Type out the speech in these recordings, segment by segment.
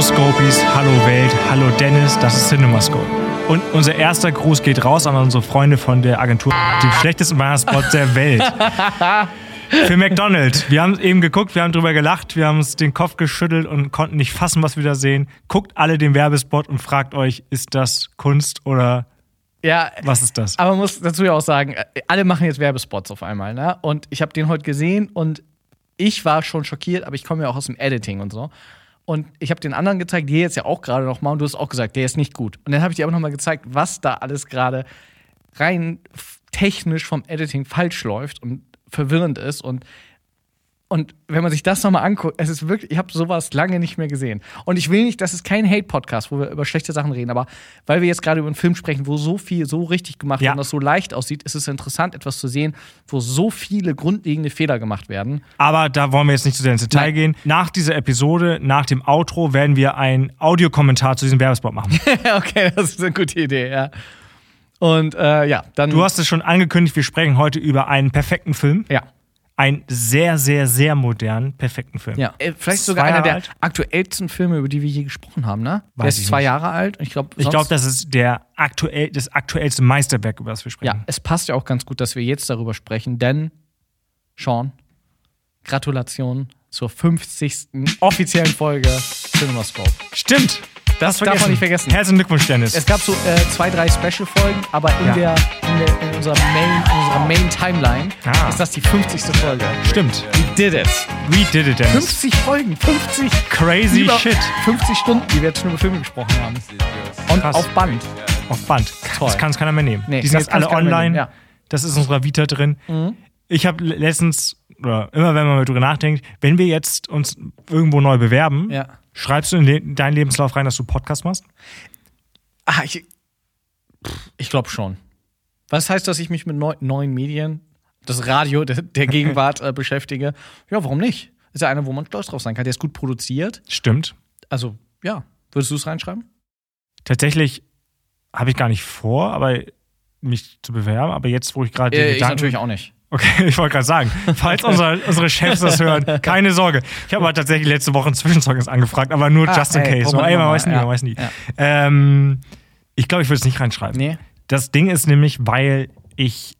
Hallo Scopies, hallo Welt, hallo Dennis, das ist CinemaScope. Und unser erster Gruß geht raus an unsere Freunde von der Agentur, dem schlechtesten Weihnachtsspot der Welt. Für McDonald's. Wir haben eben geguckt, wir haben drüber gelacht, wir haben uns den Kopf geschüttelt und konnten nicht fassen, was wir da sehen. Guckt alle den Werbespot und fragt euch, ist das Kunst oder Ja, was ist das? aber man muss dazu ja auch sagen, alle machen jetzt Werbespots auf einmal, ne? Und ich habe den heute gesehen und ich war schon schockiert, aber ich komme ja auch aus dem Editing und so. Und ich habe den anderen gezeigt, dir jetzt ja auch gerade noch mal und du hast auch gesagt, der ist nicht gut. Und dann habe ich dir aber noch mal gezeigt, was da alles gerade rein technisch vom Editing falsch läuft und verwirrend ist und und wenn man sich das nochmal anguckt, es ist wirklich, ich habe sowas lange nicht mehr gesehen. Und ich will nicht, das ist kein Hate-Podcast, wo wir über schlechte Sachen reden, aber weil wir jetzt gerade über einen Film sprechen, wo so viel so richtig gemacht Ja. wird und das so leicht aussieht, ist es interessant, etwas zu sehen, wo so viele grundlegende Fehler gemacht werden. Aber da wollen wir jetzt nicht zu sehr ins Detail Nein. gehen. Nach dieser Episode, nach dem Outro, werden wir einen Audiokommentar zu diesem Werbespot machen. okay, das ist eine gute Idee, ja. Und äh, ja, dann. Du hast es schon angekündigt, wir sprechen heute über einen perfekten Film. Ja. Einen sehr, sehr, sehr modernen, perfekten Film. Ja, äh, vielleicht sogar einer Jahre der alt? aktuellsten Filme, über die wir je gesprochen haben, ne? der Weiß ist ich zwei nicht. Jahre alt ich glaube, Ich glaube, das ist der aktuell, das aktuellste Meisterwerk, über das wir sprechen. Ja, es passt ja auch ganz gut, dass wir jetzt darüber sprechen, denn Sean, Gratulation zur 50. offiziellen Folge CinemaScope. Stimmt. Das darf man nicht vergessen. Herzlichen Glückwunsch, Dennis. Es gab so äh, zwei, drei Special-Folgen, aber in, Ja. der, in, der, in, unserer Main, in unserer Main-Timeline Ah. ist das die 50. Folge. Stimmt. We did it. We did it, Dennis. 50 Folgen, 50 Crazy shit. 50 Stunden, die wir jetzt schon über Filme gesprochen haben. Und Krass. auf Band. Auf Band. Toll. Das kann es keiner mehr nehmen. Nee, die sind jetzt alle online. ja. Das ist in unserer Vita drin. Mhm. Ich habe letztens, oder immer wenn man mal drüber nachdenkt, wenn wir jetzt uns irgendwo neu bewerben, Ja. schreibst du in deinen Lebenslauf rein, dass du Podcast machst? Ah, ich ich glaube schon. Was heißt, dass ich mich mit neu, neuen Medien, das Radio der, der Gegenwart äh, beschäftige? Ja, warum nicht? Ist ja einer, wo man stolz drauf sein kann. Der ist gut produziert. Stimmt. Also, ja. Würdest du es reinschreiben? Tatsächlich habe ich gar nicht vor, aber mich zu bewerben. Aber jetzt, wo ich gerade den Äh, ich natürlich auch nicht. Okay, ich wollte gerade sagen, falls unsere, unsere Chefs das hören, keine Sorge. Ich habe aber tatsächlich letzte Woche ein Zwischenzeugnis angefragt, aber nur Ah, just in ey, case. So, ey, man weiß nie, ja. man weiß nie. Ja. Ähm, ich glaube, ich würde es nicht reinschreiben. Nee. Das Ding ist nämlich, weil ich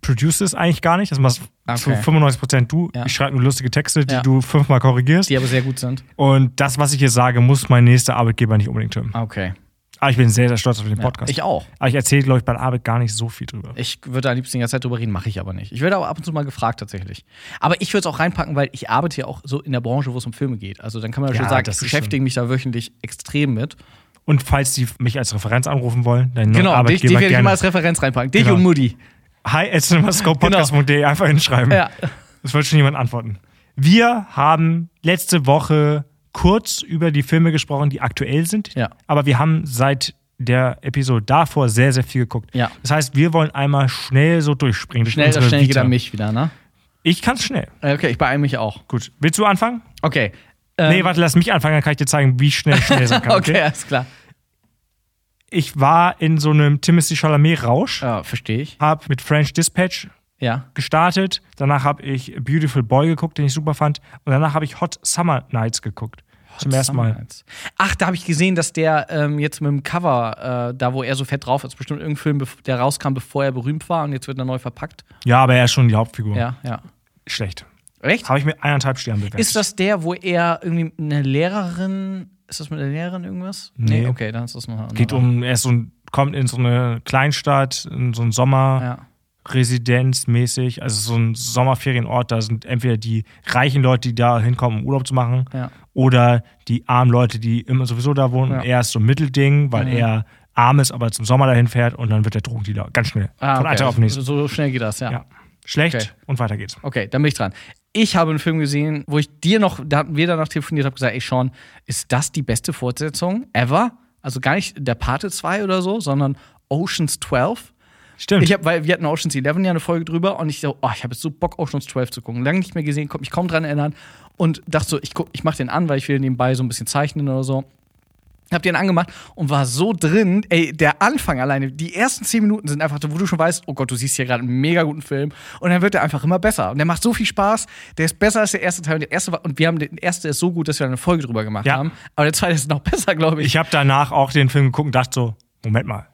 produce es eigentlich gar nicht. Das machst zu Okay. 95% du. Ja. Ich schreibe nur lustige Texte, die du fünfmal korrigierst. Die aber sehr gut sind. Und das, was ich hier sage, muss mein nächster Arbeitgeber nicht unbedingt hören. Okay. Aber ich bin sehr, sehr stolz auf den Ja. Podcast. Ich auch. aber ich erzähle, glaube ich, bei der Arbeit gar nicht so viel drüber. Ich würde am liebsten die ganze Zeit drüber reden, mache ich aber nicht. Ich werde aber ab und zu mal gefragt tatsächlich. Aber ich würde es auch reinpacken, weil ich arbeite ja auch so in der Branche, wo es um Filme geht. Also dann kann man ja Ja, schon sagen, ich beschäftige mich da wöchentlich extrem mit. Und falls die mich als Referenz anrufen wollen, dann Genau, dich, Arbeitgeber dich werde ich mal als Referenz reinpacken. Dich Genau. und Moody. Hi cinemascopepodcast.de einfach hinschreiben. Ja. Das wird schon jemand antworten. Wir haben letzte Woche kurz über die Filme gesprochen, die aktuell sind. Ja. Aber wir haben seit der Episode davor sehr, sehr viel geguckt. Ja. Das heißt, wir wollen einmal schnell so durchspringen. durch Schnell, unsere schnell geht an mich wieder, ne? Ich kann es schnell. Okay, ich beeile mich auch. Gut. Willst du anfangen? Okay. nee, Ähm, warte, lass mich anfangen, dann kann ich dir zeigen, wie schnell ich schnell sein kann. okay, alles klar. Ich war in so einem Timothy Chalamet-Rausch, Ja, verstehe ich. hab mit French Dispatch Ja. gestartet. Danach habe ich Beautiful Boy geguckt, den ich super fand. Und danach habe ich Hot Summer Nights geguckt. Zum ersten Mal. Ach, da habe ich gesehen, dass der ähm, jetzt mit dem Cover, äh, da wo er so fett drauf ist, bestimmt irgendein Film, der rauskam, bevor er berühmt war und jetzt wird er neu verpackt. Ja, aber er ist schon die Hauptfigur. Ja, ja. Schlecht. Echt? Habe ich mit eineinhalb Sternen bewertet. Ist das der, wo er irgendwie eine Lehrerin. Ist das mit der Lehrerin irgendwas? Nee. okay, dann ist das noch Geht um, er ist so ein, kommt in so eine Kleinstadt, in so einen Sommerresidenz Ja. Mäßig, also so ein Sommerferienort. Da sind entweder die reichen Leute, die da hinkommen, um Urlaub zu machen, Ja. oder die armen Leute, die immer sowieso da wohnen. Ja. Und er ist so ein Mittelding, weil Mhm. er arm ist, aber zum Sommer dahin fährt und dann wird der Drogendealer. Ganz schnell. Ah, Von okay. einem auf den nächsten. So, so schnell geht das, ja. Ja. Schlecht Okay. und weiter geht's. Okay, dann bin ich dran. Ich habe einen Film gesehen, wo ich dir noch, da hatten wir danach telefoniert, habe gesagt, ey Sean, ist das die beste Fortsetzung ever? Also gar nicht der Pate 2 oder so, sondern Oceans 12. Stimmt. Ich habe, weil wir hatten Oceans 11 ja eine Folge drüber und ich so, oh, ich habe jetzt so Bock, Oceans 12 zu gucken. Lange nicht mehr gesehen, konnte mich kaum dran erinnern und dachte so, ich, guck, ich mache den an, weil ich will nebenbei so ein bisschen zeichnen oder so. Hab den angemacht und war so drin. Ey, der Anfang alleine, die ersten zehn Minuten sind einfach, wo du schon weißt, oh Gott, du siehst hier gerade einen mega guten Film. Und dann wird er einfach immer besser. Und der macht so viel Spaß. Der ist besser als der erste Teil. Und der erste war, und wir haben den erste ist so gut, dass wir eine Folge drüber gemacht Ja. haben. Aber der zweite ist noch besser, glaube ich. Ich habe danach auch den Film geguckt und dachte so, Moment mal.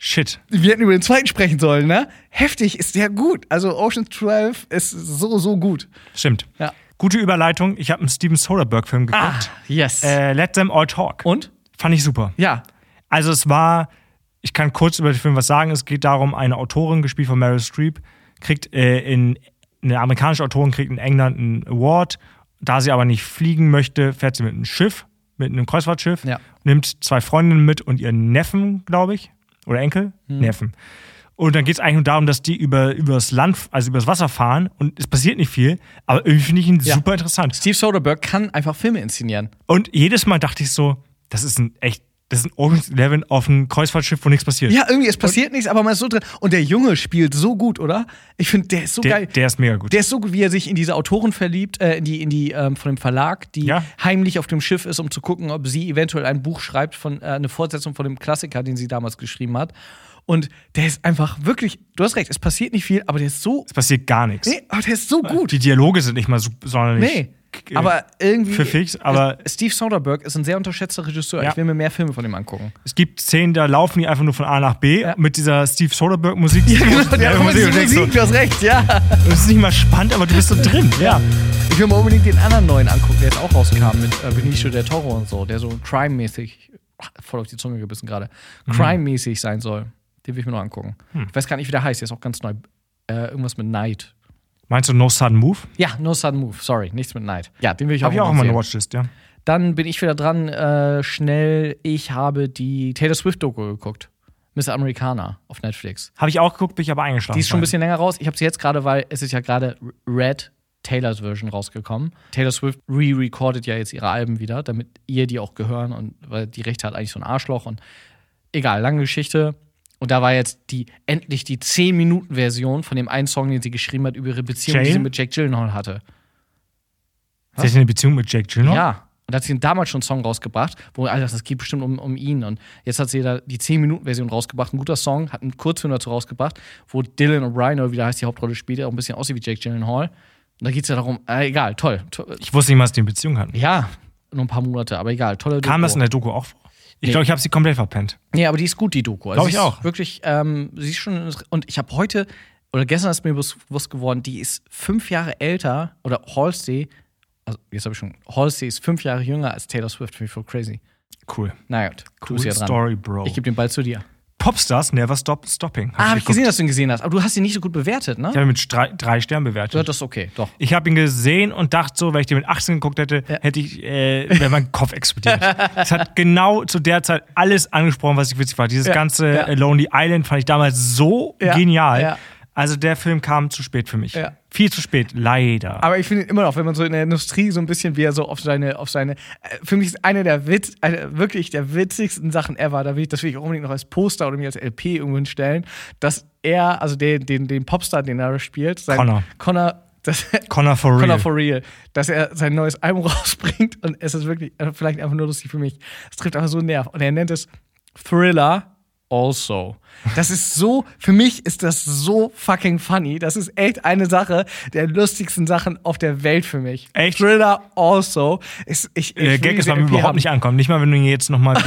Shit. Wir hätten über den zweiten sprechen sollen, ne? Heftig ist der gut. Also Ocean 12 ist so, so gut. Stimmt. Ja. Gute Überleitung. Ich habe einen Steven Soderbergh-Film geguckt. Ah, yes. Äh, Let Them All Talk. und? Fand ich super. Ja. Also es war, ich kann kurz über den Film was sagen. Es geht darum, eine Autorin, gespielt von Meryl Streep, kriegt äh, in eine amerikanische Autorin kriegt in England einen Award. Da sie aber nicht fliegen möchte, fährt sie mit einem Schiff, mit einem Kreuzfahrtschiff, Ja. nimmt zwei Freundinnen mit und ihren Neffen, glaube ich, oder Enkel, Hm. Neffen. Und dann geht es eigentlich nur darum, dass die über, über das Land, also über das Wasser fahren und es passiert nicht viel, aber irgendwie finde ich ihn Ja. super interessant. Steve Soderbergh kann einfach Filme inszenieren. Und jedes Mal dachte ich so, das ist ein echt, das ist ein Ocean's Eleven auf einem Kreuzfahrtschiff, wo nichts passiert. Ja, irgendwie, es passiert nichts, aber man ist so drin. Und der Junge spielt so gut, oder? Ich finde, der ist so der, geil. der ist mega gut. Der ist so gut, wie er sich in diese Autorin verliebt, äh, in die, in die ähm, von dem Verlag, die Ja. heimlich auf dem Schiff ist, um zu gucken, ob sie eventuell ein Buch schreibt von äh, eine Fortsetzung von dem Klassiker, den sie damals geschrieben hat. Und der ist einfach wirklich, du hast recht, es passiert nicht viel, aber der ist so, es passiert gar nichts. nee, aber der ist so gut. Die Dialoge sind nicht mal so, sonderlich. Nee. Aber irgendwie. pfiffig, aber- Steve Soderbergh ist ein sehr unterschätzter Regisseur. Ja. Ich will mir mehr Filme von ihm angucken. Es gibt Szenen, da laufen die einfach nur von A nach B Ja. mit dieser Steve Soderbergh-Musik. Ja, genau, der Ja, hat Musik, Musik, so, Musik, du hast recht, ja. Das ist nicht mal spannend, aber du bist so drin. Ja. Ich will mir unbedingt den anderen neuen angucken, der jetzt auch rauskam mit äh, Benicio del Toro und so, der so crime-mäßig, voll auf die Zunge gebissen gerade, Mhm. crime-mäßig sein soll. Den will ich mir noch angucken. Hm. Ich weiß gar nicht, wie der heißt, der ist auch ganz neu. Äh, irgendwas mit Night. Meinst du No Sudden Move? Ja, No Sudden Move, sorry, nichts mit Night. Ja, den will ich Hab auch ich auch immer eine. Watchlist, ja. Dann bin ich wieder dran, äh, schnell. Ich habe die Taylor Swift-Doku geguckt. Miss Americana auf Netflix. Habe ich auch geguckt, bin ich aber eingeschlafen. Die ist schon ein bisschen länger raus. Ich habe sie jetzt gerade, weil es ist ja gerade Red Taylors Version rausgekommen. Taylor Swift re-recordet ja jetzt ihre Alben wieder, damit ihr die auch gehören und weil die Rechte hat eigentlich so ein Arschloch und egal, lange Geschichte. Und da war jetzt die endlich die 10-Minuten-Version von dem einen Song, den sie geschrieben hat über ihre Beziehung, die Jane? sie mit Jake Gyllenhaal hatte. Sie hat eine Beziehung mit Jake Gyllenhaal? Ja. Und da hat sie damals schon einen Song rausgebracht, wo, Alter, das geht bestimmt um, um ihn. Und jetzt hat sie da die 10-Minuten-Version rausgebracht. Ein guter Song, hat einen Kurzfilm dazu rausgebracht, wo Dylan O'Brien, oder wie der heißt, die Hauptrolle spielt, der auch ein bisschen aussieht wie Jake Gyllenhaal. Und da geht es ja darum, äh, egal, toll. to Ich wusste nicht mal, dass die eine Beziehung hatten. ja, nur ein paar Monate, aber egal, tolle Kam Doku. das in der Doku auch vor? Ich Nee. glaube, ich habe sie komplett verpennt. Nee, aber die ist gut, die Doku. Also Glaub ich auch. Wirklich, ähm, sie ist schon. Und ich habe heute, oder gestern ist mir bewusst geworden, die ist fünf Jahre älter, oder Halsey, also jetzt habe ich schon, Halsey ist fünf Jahre jünger als Taylor Swift, finde ich voll crazy. Cool. Na gut, du Cool bist ja dran. Story, Bro. Ich gebe den Ball zu dir. Popstars Never Stop Stopping. Ah, habe ich gesehen, dass du ihn gesehen hast. Aber du hast ihn nicht so gut bewertet, ne? Ich habe ihn mit drei, drei Sternen bewertet. Ja, das ist okay, doch. Ich habe ihn gesehen und dachte so, wenn ich den mit 18 geguckt hätte, Ja. hätte ich, äh, wäre mein Kopf explodiert. es hat genau zu der Zeit alles angesprochen, was ich witzig fand. Dieses Ja, ganze ja. Lonely Island fand ich damals so genial. ja. Also der Film kam zu spät für mich. Ja. Viel zu spät, leider. Aber ich finde immer noch, wenn man so in der Industrie so ein bisschen wie er so auf seine, auf seine, äh, für mich ist eine der Witz, eine, wirklich der witzigsten Sachen ever. Da will ich, das will ich auch unbedingt noch als Poster oder mir als LP irgendwo hinstellen, dass er, also den, den, den Popstar, den er spielt, sein Connor. Connor, das, Connor for real. Connor for real, dass er sein neues Album rausbringt und es ist wirklich, äh, vielleicht einfach nur lustig für mich. Es trifft einfach so einen Nerv. Und er nennt es Thriller also. Das ist so, für mich ist das so fucking funny. Das ist echt eine Sache der lustigsten Sachen auf der Welt für mich. Echt? Thriller also. Ist, ich, ich der Gag ist beim LP überhaupt haben. nicht ankommen. Nicht mal, wenn du ihn jetzt nochmal.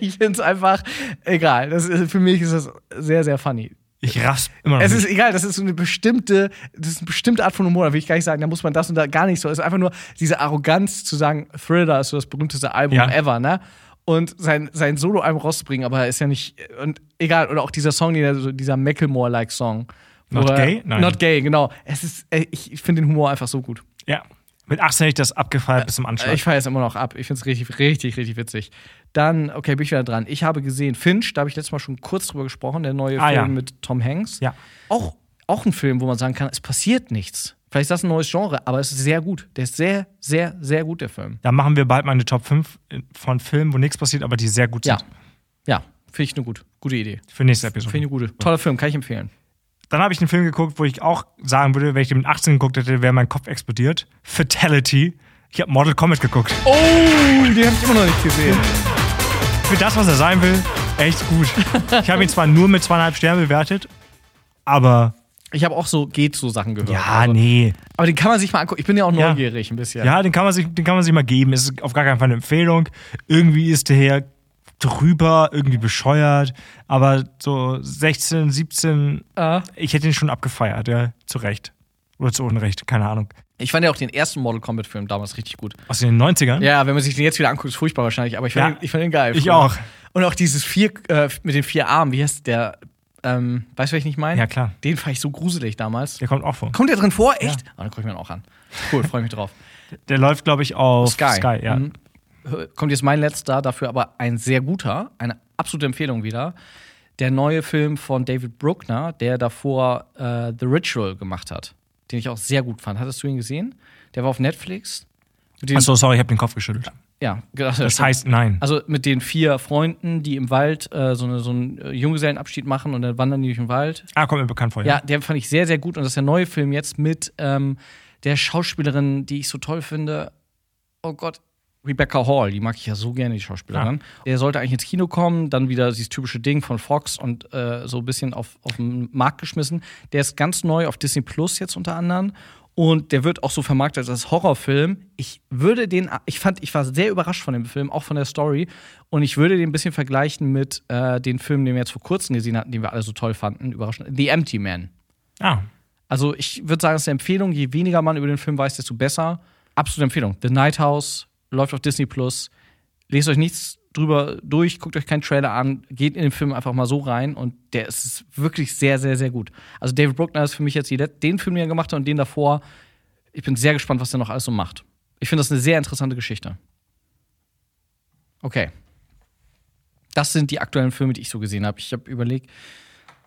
Ich finde es einfach egal. Das ist, für mich ist das sehr, sehr funny. Ich raff's immer noch Es nicht. ist egal, das ist so eine bestimmte, das ist eine bestimmte Art von Humor, da will ich gar nicht sagen, da muss man das und da gar nicht so. Es ist einfach nur diese Arroganz zu sagen, Thriller ist so das berühmteste Album Ja. ever, ne? Und sein, sein Solo-Album rauszubringen, aber ist ja nicht, und egal, oder auch dieser Song, dieser, so dieser Macklemore-like Song. wo Not er- Gay? Nein. Not gay, genau. Es ist, ich, finde den Humor einfach so gut. Ja. Mit 18 hätte ich das abgefeiert bis zum Anschlag. Ich feiere es immer noch ab. Ich finde es richtig, richtig, richtig witzig. Dann, okay, bin ich wieder dran. Ich habe gesehen Finch, da habe ich letztes Mal schon kurz drüber gesprochen, der neue Ah, Film ja. mit Tom Hanks. Ja. Auch, auch ein Film, wo man sagen kann, es passiert nichts. Vielleicht ist das ein neues Genre, aber es ist sehr gut. Der ist sehr, sehr, sehr gut, der Film. Da machen wir bald mal eine Top 5 von Filmen, wo nichts passiert, aber die sehr gut Ja. sind. Ja, finde ich eine gut, gute Idee. Für nächste Episode. Finde ich eine gute. Toller Film, kann ich empfehlen. Dann habe ich einen Film geguckt, wo ich auch sagen würde, wenn ich den mit 18 geguckt hätte, wäre mein Kopf explodiert. Fatality. Ich habe Mortal Kombat geguckt. Oh, den habe ich immer noch nicht gesehen. für das, was er sein will, echt gut. Ich habe ihn zwar nur mit zweieinhalb Sternen bewertet, aber Ich habe auch so geht so Sachen gehört. ja, Also, nee. Aber den kann man sich mal angucken. Ich bin ja auch Ja. neugierig ein bisschen. Ja, den kann man sich, den kann man sich mal geben. Es ist auf gar keinen Fall eine Empfehlung. Irgendwie ist der hier drüber, irgendwie bescheuert, aber so 16, 17, Äh, ich hätte ihn schon abgefeiert, ja, zu Recht. Oder zu Unrecht, keine Ahnung. ich fand ja auch den ersten Mortal Kombat Film damals richtig gut. Aus den 90ern? Ja, wenn man sich den jetzt wieder anguckt, ist furchtbar wahrscheinlich, aber ich fand, Ja. den, ich fand den geil. Ich früher. auch. Und auch dieses vier, äh, mit den vier Armen, wie heißt der? Ähm, weißt du, was ich nicht meine? Ja, klar. Den fand ich so gruselig damals. Der kommt auch vor. Kommt der drin vor? Echt? Ah, dann guck ich mir den auch an. Cool, freue mich drauf. Der läuft, glaube ich, auf Sky. Sky, ja. Mhm. Kommt jetzt mein letzter, dafür aber ein sehr guter, eine absolute Empfehlung wieder. Der neue Film von David Bruckner, der davor äh, The Ritual gemacht hat, den ich auch sehr gut fand. Hattest du ihn gesehen? Der war auf Netflix. Achso, sorry, ich habe den Kopf geschüttelt. Ja, Das heißt nein. also mit den vier Freunden, die im Wald äh, so, eine, so einen äh, Junggesellenabschied machen und dann wandern die durch den Wald. Ah, kommt mir bekannt vor, Ja, den fand ich sehr, sehr gut. Und das ist der neue Film jetzt mit ähm, der Schauspielerin, die ich so toll finde. Oh Gott. Rebecca Hall, die mag ich ja so gerne, die Schauspielerin. Der sollte eigentlich ins Kino kommen, dann wieder dieses typische Ding von Fox und äh, so ein bisschen auf, auf den Markt geschmissen. Der ist ganz neu auf Disney Plus jetzt unter anderem. Und der wird auch so vermarktet als Horrorfilm. Ich würde den, ich fand, ich war sehr überrascht von dem Film, auch von der Story. Und ich würde den ein bisschen vergleichen mit äh, den Filmen, den wir jetzt vor kurzem gesehen hatten, den wir alle so toll fanden. Überraschend. The Empty Man. Ah, Also ich würde sagen, es ist eine Empfehlung. Je weniger man über den Film weiß, desto besser. Absolute Empfehlung. The Night House läuft auf Disney Plus. Lest euch nichts drüber durch, guckt euch keinen Trailer an, geht in den Film einfach mal so rein und der ist wirklich sehr, sehr, sehr gut. Also David Bruckner ist für mich jetzt die, den Film, den er gemacht hat und den davor. Ich bin sehr gespannt, was er noch alles so macht. Ich finde das eine sehr interessante Geschichte. Okay. Das sind die aktuellen Filme, die ich so gesehen habe. Ich habe überlegt.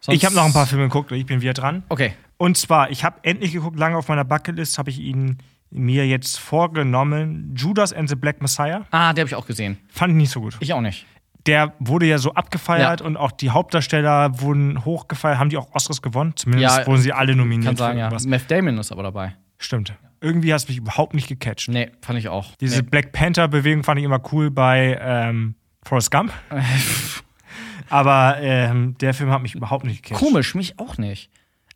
ich habe noch ein paar Filme geguckt und ich bin wieder dran. Okay. Und zwar, ich habe endlich geguckt, lange auf meiner Bucketlist habe ich ihn mir jetzt vorgenommen. Judas and the Black Messiah. Ah, der habe ich auch gesehen. Fand ich nicht so gut. Ich auch nicht. Der wurde ja so abgefeiert Ja. und auch die Hauptdarsteller wurden hochgefeiert. Haben die auch Oscars gewonnen? Zumindest Ja, wurden sie alle nominiert. Kann sagen, ja. Meth Damon ist aber dabei. Stimmt. Irgendwie hat es mich überhaupt nicht gecatcht. Nee, fand ich auch. Diese nee. Black Panther-Bewegung fand ich immer cool bei ähm, Forrest Gump. Aber ähm, der Film hat mich überhaupt nicht gecatcht. Komisch, mich auch nicht.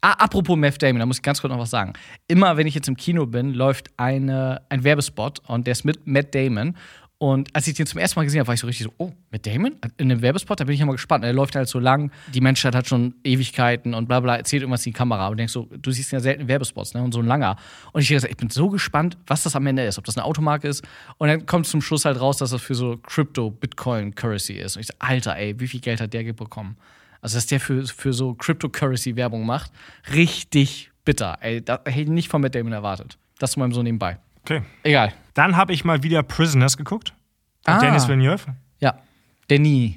Ah, apropos Meth Damon, da muss ich ganz kurz noch was sagen. Immer wenn ich jetzt im Kino bin, läuft eine, ein Werbespot und der ist mit Matt Damon. Und als ich den zum ersten Mal gesehen habe, war ich so richtig so, oh, Matt Damon? In einem Werbespot? Da bin ich mal gespannt. Er läuft halt so lang, die Menschheit hat schon Ewigkeiten und bla bla, erzählt irgendwas in die Kamera. Und denkst so, du siehst ja selten Werbespots, ne? Und so ein langer. Und ich, ich bin so gespannt, was das am Ende ist, ob das eine Automarke ist. Und dann kommt zum Schluss halt raus, dass das für so Crypto, Bitcoin, Currency ist. Und ich so, Alter, ey, wie viel Geld hat der bekommen? Also, dass der für, für so Cryptocurrency-Werbung macht, richtig bitter. Ey, da hätte ich nicht von Matt Damon erwartet. Das mal so nebenbei. Okay. Egal. Dann habe ich mal wieder Prisoners geguckt. Ah. Dennis Villeneuve. Ja. Denis.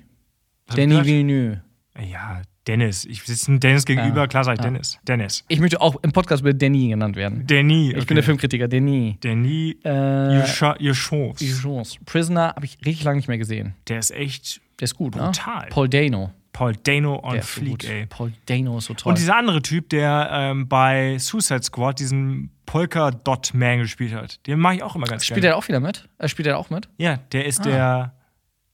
Was Denis? Villeneuve. Ja, Dennis. Ich sitze Dennis gegenüber, Ja. klar sag ich Ja. Dennis. Dennis. Ich möchte auch im Podcast mit Denis genannt werden. Denis. Ich bin der Filmkritiker, Denis. Denis Äh, die Chance. Prisoner habe ich richtig lange nicht mehr gesehen. Der ist echt Der ist gut, Brutal. ne? Paul Dano. Paul Dano on Der so Fleek, gut. ey. Paul Dano ist so toll. Und dieser andere Typ, der ähm, bei Suicide Squad diesen Polka-Dot-Man gespielt hat, den mache ich auch immer ganz Spielt gerne. er auch wieder mit? Er spielt er auch mit? Ja, der ist Ah. der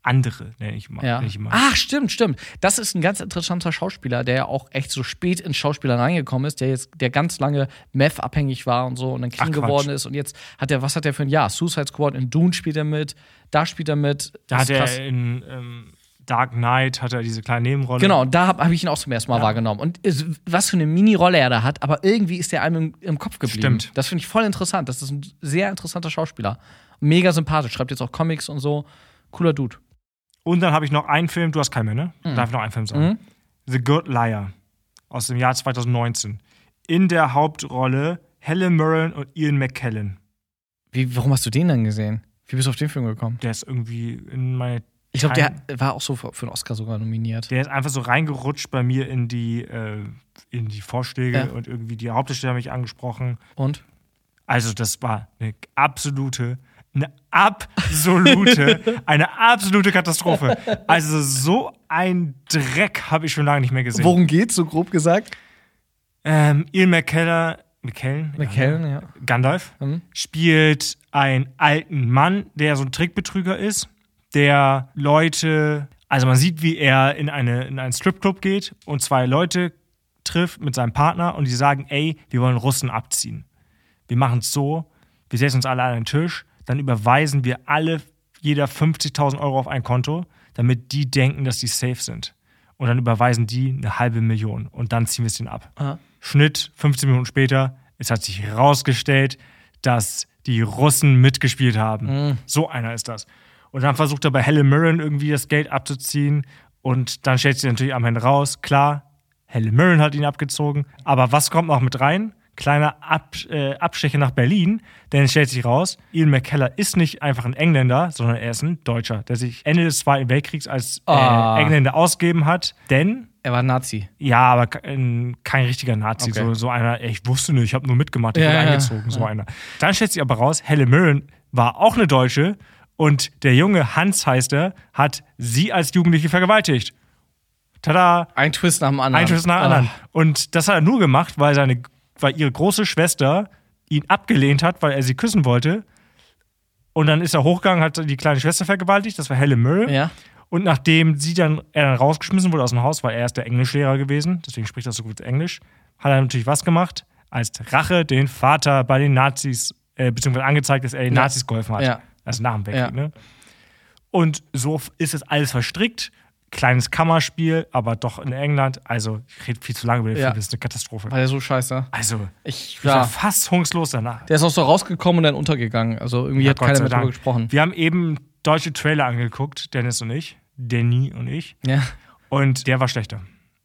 andere, nenne ich mal. Ja. Ach, stimmt, stimmt. Das ist ein ganz interessanter Schauspieler, der ja auch echt so spät ins Schauspieler reingekommen ist, der jetzt, der ganz lange Meth-abhängig war und so und dann clean geworden ist. Und jetzt hat er, was hat er für ein Jahr? Suicide Squad in Dune spielt er mit, da spielt er mit. Da hat er in ähm, Dark Knight hat er diese kleine Nebenrolle. Genau, da habe hab ich ihn auch zum ersten Mal Ja. wahrgenommen. Und was für eine Mini-Rolle er da hat, aber irgendwie ist der einem im, im Kopf geblieben. Stimmt. Das finde ich voll interessant. Das ist ein sehr interessanter Schauspieler. Mega sympathisch, schreibt jetzt auch Comics und so. Cooler Dude. Und dann habe ich noch einen Film, du hast keinen mehr, ne? Mhm. Darf ich noch einen Film sagen? The Good Liar aus dem Jahr 2019. In der Hauptrolle Helen Mirren und Ian McKellen. Wie, warum hast du den dann gesehen? Wie bist du auf den Film gekommen? Der ist irgendwie in meine. Ich glaube, der war auch so für, einen Oscar sogar nominiert. Der ist einfach so reingerutscht bei mir in die, äh, in die Vorschläge Ja. und irgendwie die Hauptdarsteller haben mich angesprochen. Und? Also, das war eine absolute, eine absolute, eine absolute Katastrophe. Also, so ein Dreck habe ich schon lange nicht mehr gesehen. Worum geht's, so grob gesagt? Ähm, Ian McKellen, McKellen, McKellen, ja. Gandalf, Mhm. spielt einen alten Mann, der so ein Trickbetrüger ist, der Leute, also man sieht, wie er in, eine, in einen Stripclub geht und zwei Leute trifft mit seinem Partner und die sagen, ey, wir wollen Russen abziehen. Wir machen es so, wir setzen uns alle an den Tisch, dann überweisen wir alle, jeder 50.000 Euro auf ein Konto, damit die denken, dass die safe sind. Und dann überweisen die eine halbe Million und dann ziehen wir es denen ab. Aha. Schnitt, 15 Minuten später, es hat sich herausgestellt, dass die Russen mitgespielt haben. So einer ist das. Und dann versucht er bei Helen Mirren irgendwie das Geld abzuziehen und dann stellt sich natürlich am Ende raus, klar, Helen Mirren hat ihn abgezogen, aber was kommt noch mit rein? Kleiner Ab äh, Abstecher nach Berlin, denn es stellt sich raus, Ian McKellar ist nicht einfach ein Engländer, sondern er ist ein Deutscher, der sich Ende des Zweiten Weltkriegs als äh, Ah. Engländer ausgeben hat, denn Er war Nazi. ja, aber kein, kein richtiger Nazi. Okay. So, so einer, ich wusste nicht, ich habe nur mitgemacht, ich Ja, wurde ja, eingezogen, so einer. Dann stellt sich aber raus, Helen Mirren war auch eine Deutsche und der junge Hans heißt er, hat sie als Jugendliche vergewaltigt. Tada! Ein Twist nach dem anderen. Ein Schuss nach dem Ah. anderen. Und das hat er nur gemacht, weil, seine, weil ihre große Schwester ihn abgelehnt hat, weil er sie küssen wollte. Und dann ist er hochgegangen, hat die kleine Schwester vergewaltigt, das war Helen Mirren. Ja. Und nachdem sie dann, er dann rausgeschmissen wurde aus dem Haus, weil er ist der Englischlehrer gewesen, deswegen spricht er so gut Englisch, hat er natürlich was gemacht? Als Rache den Vater bei den Nazis, äh, beziehungsweise angezeigt, dass er den Ja. Nazis geholfen hat. Ja. Also nach dem Weltkrieg, Ja. ne? Und so ist es alles verstrickt. Kleines Kammerspiel, aber doch in England. Also, ich rede viel zu lange über den Ja. Film, das ist eine Katastrophe. War der so scheiße? Also, Ich, ich war ja. fast hungslos danach. Der ist auch so rausgekommen und dann untergegangen. Also irgendwie Ja, hat Gott keiner mehr drüber gesprochen. Wir haben eben deutsche Trailer angeguckt, Dennis und ich. Danny und ich. Ja. Und der war schlechter.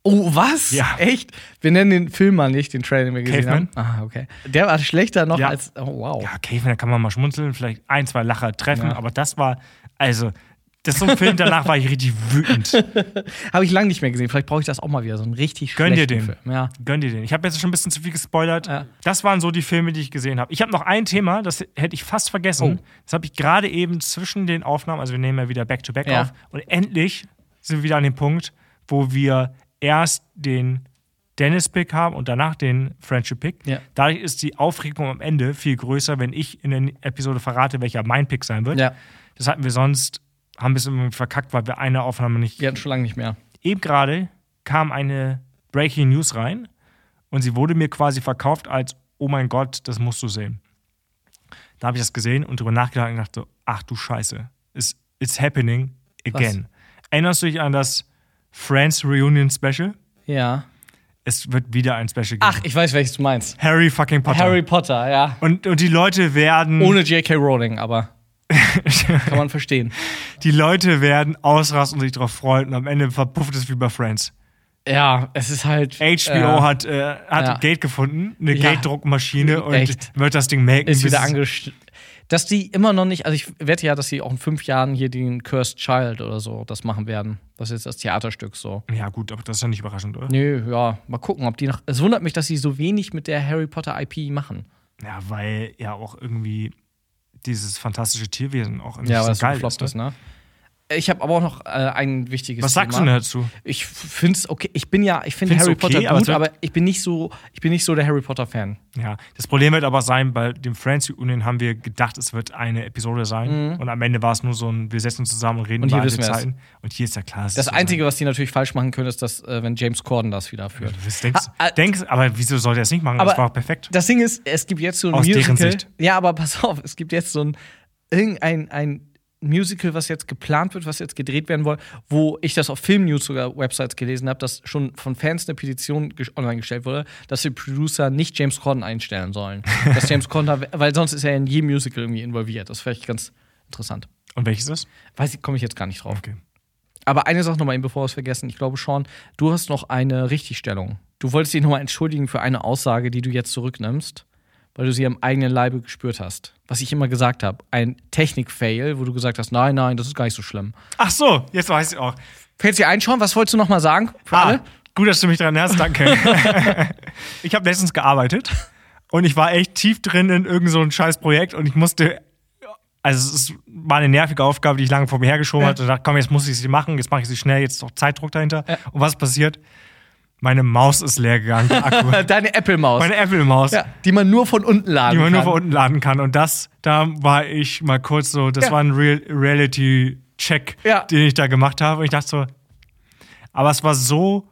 Oh, was? Ja. Echt? Wir nennen den Film mal nicht, den Trailer, den wir gesehen Caveman? haben. Ah, okay. Der war schlechter noch Ja. als. Oh, wow. Ja, Caveman, da kann man mal schmunzeln, vielleicht ein, zwei Lacher treffen, Ja. aber das war, also, das ist so ein Film, danach war ich richtig wütend. Habe ich lange nicht mehr gesehen. Vielleicht brauche ich das auch mal wieder. So einen richtig Gönn dir den. Film. Ja. Gönn dir den. Ich habe jetzt schon ein bisschen zu viel gespoilert. Ja. Das waren so die Filme, die ich gesehen habe. Ich habe noch ein Thema, das hätte ich fast vergessen. Oh. Das habe ich gerade eben zwischen den Aufnahmen, also wir nehmen ja wieder Back-to-Back Ja. auf. Und endlich sind wir wieder an dem Punkt, wo wir erst den Dennis-Pick haben und danach den Friendship-Pick. Ja. Dadurch ist die Aufregung am Ende viel größer, wenn ich in der Episode verrate, welcher mein Pick sein wird. Ja. Das hatten wir sonst, haben wir es irgendwie verkackt, weil wir eine Aufnahme nicht Wir hatten schon lange nicht mehr. eben gerade kam eine Breaking News rein und sie wurde mir quasi verkauft als, oh mein Gott, das musst du sehen. Da habe ich das gesehen und drüber nachgedacht und dachte, ach du Scheiße, it's, it's happening again. Erinnerst du dich an das Friends Reunion Special? Ja. Es wird wieder ein Special geben. Ach, ich weiß, welches du meinst. Harry fucking Potter. Harry Potter, ja. Und, und die Leute werden, Ohne J.K. Rowling, aber. Kann man verstehen. die Leute werden ausrasten und sich darauf freuen und am Ende verpufft es wie bei Friends. Ja, es ist halt. HBO äh, hat, äh, hat Ja. Geld gefunden, eine Ja. Gelddruckmaschine und Echt. wird das Ding melken. ist wieder es- angestellt. Dass die immer noch nicht, also ich wette ja, dass sie auch in fünf Jahren hier den Cursed Child oder so das machen werden. Das ist das Theaterstück so. Ja, gut, aber das ist ja nicht überraschend, oder? Nö, ja, mal gucken, ob die noch. Es wundert mich, dass sie so wenig mit der Harry Potter IP machen. Ja, weil ja auch irgendwie dieses fantastische Tierwesen auch irgendwie Ja, so weil es so geil ist. ist, Ne? Ich habe aber auch noch äh, ein wichtiges Was sagst du Thema. denn dazu? Ich finde es okay. Ich bin ja, ich finde Harry okay, Potter aber gut, es aber, wird- ich bin nicht so, ich bin nicht so der Harry Potter Fan. Ja, das Problem wird aber sein, bei dem Friends Reunion haben wir gedacht, es wird eine Episode sein. Und am Ende war es nur so ein, wir setzen uns zusammen und reden Mhm. Und über alte es. Zeiten. Und hier ist ja klar. es Das so Einzige, was die natürlich falsch machen können, ist, dass äh, wenn James Corden das wieder führt. Du denkst, Ah, ah, denkst, aber wieso soll der das nicht machen? Aber- das war auch perfekt. Das Ding ist, es gibt jetzt so ein Aus deren Musical. Sicht. Ja, aber pass auf, es gibt jetzt so ein irgendein ein Musical, was jetzt geplant wird, was jetzt gedreht werden soll, wo ich das auf Filmnews sogar Websites gelesen habe, dass schon von Fans eine Petition online gestellt wurde, dass die Producer nicht James Corden einstellen sollen. dass James Corden, da, weil sonst ist er in jedem Musical irgendwie involviert. Das ist vielleicht ganz interessant. Und welches ist? Weiß ich, komme ich jetzt gar nicht drauf. Okay. Aber eine Sache nochmal bevor wir es vergessen. Ich glaube, Sean, du hast noch eine Richtigstellung. Du wolltest dich nochmal entschuldigen für eine Aussage, die du jetzt zurücknimmst, weil du sie am eigenen Leibe gespürt hast. Was ich immer gesagt habe. Ein Technik-Fail, wo du gesagt hast, nein, nein, das ist gar nicht so schlimm. Ach so, jetzt weiß ich auch. Fällt dir einschauen? Was wolltest du nochmal sagen? Für alle? Ah, gut, dass du mich dran erinnerst, danke. ich habe letztens gearbeitet und ich war echt tief drin in irgendein so ein scheiß Projekt und ich musste, also es war eine nervige Aufgabe, die ich lange vor mir hergeschoben Ja. hatte und dachte, komm, jetzt muss ich sie machen, jetzt mache ich sie schnell, jetzt ist doch Zeitdruck dahinter. Und was passiert? Meine Maus ist leer gegangen. Deine Apple-Maus. Meine Apple-Maus, Ja, die man nur von unten laden die man nur kann. von unten laden kann. Und das, da war ich mal kurz so, das Ja. war ein Real Reality Check, Ja. den ich da gemacht habe. Und ich dachte so, aber es war so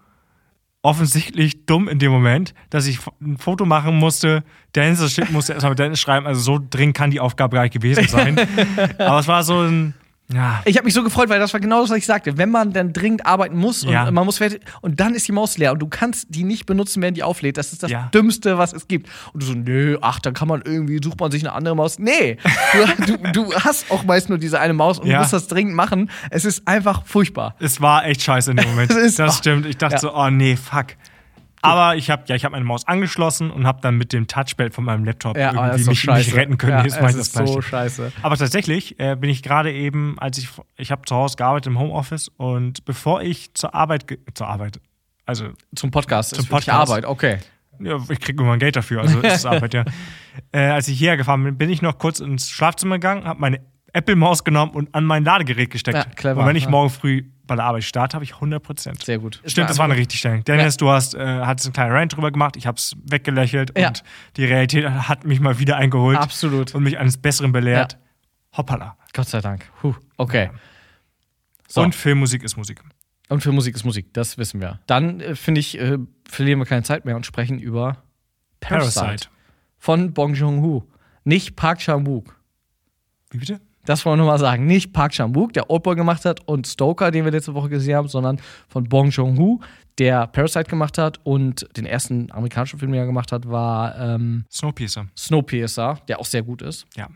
offensichtlich dumm in dem Moment, dass ich ein Foto machen musste, Dennis schicken musste, erstmal mit Dennis schreiben. Also so dringend kann die Aufgabe gar nicht gewesen sein. aber es war so ein, ja, Ich habe mich so gefreut, weil das war genau das, was ich sagte. Wenn man dann dringend arbeiten muss und Ja. man muss fertig und dann ist die Maus leer und du kannst die nicht benutzen, während die auflädt. Das ist das Ja. Dümmste, was es gibt. Und du so, nö, ach, dann kann man irgendwie, sucht man sich eine andere Maus. Nee, du, du, du hast auch meist nur diese eine Maus und Ja. du musst das dringend machen. Es ist einfach furchtbar. es war echt scheiße in dem Moment. Das oh. stimmt. Ich dachte so, oh nee, fuck. Aber ich habe ja, ich habe meine Maus angeschlossen und habe dann mit dem Touchpad von meinem Laptop Ja, irgendwie so mich, mich retten können. Ja, das ist so scheiße. Aber tatsächlich äh, bin ich gerade eben, als ich ich habe zu Hause gearbeitet im Homeoffice und bevor ich zur Arbeit zur Arbeit, also Zum Podcast. Zum Podcast. Arbeit, okay. ja, ich kriege immer Geld dafür, also ist Arbeit, ja. Äh, als ich hierher gefahren bin, bin ich noch kurz ins Schlafzimmer gegangen, habe meine Apple-Maus genommen und an mein Ladegerät gesteckt. Ja, clever, und wenn ich ja. morgen früh bei der Arbeit starte, habe ich 100 Prozent. Sehr gut. Stimmt, das war eine richtige Stellung. Dennis, du hast, äh, hattest einen kleinen Rant drüber gemacht, ich habe es weggelächelt Ja. und die Realität hat mich mal wieder eingeholt Absolut. und mich eines Besseren belehrt. Hoppala. Gott sei Dank. Puh, okay. So. Und Filmmusik ist Musik. Und für Musik ist Musik, das wissen wir. Dann äh, finde ich, äh, verlieren wir keine Zeit mehr und sprechen über Parasite, Parasite. von Bong Joon-ho. Nicht Park Chan-wook. Wie bitte? Das wollen wir nochmal sagen. Nicht Park Chan-wook, der Oldboy gemacht hat und Stoker, den wir letzte Woche gesehen haben, sondern von Bong Joon-ho, der Parasite gemacht hat und den ersten amerikanischen Film, den er gemacht hat, war ähm, Snowpiercer. Snowpiercer, der auch sehr gut ist. Ja.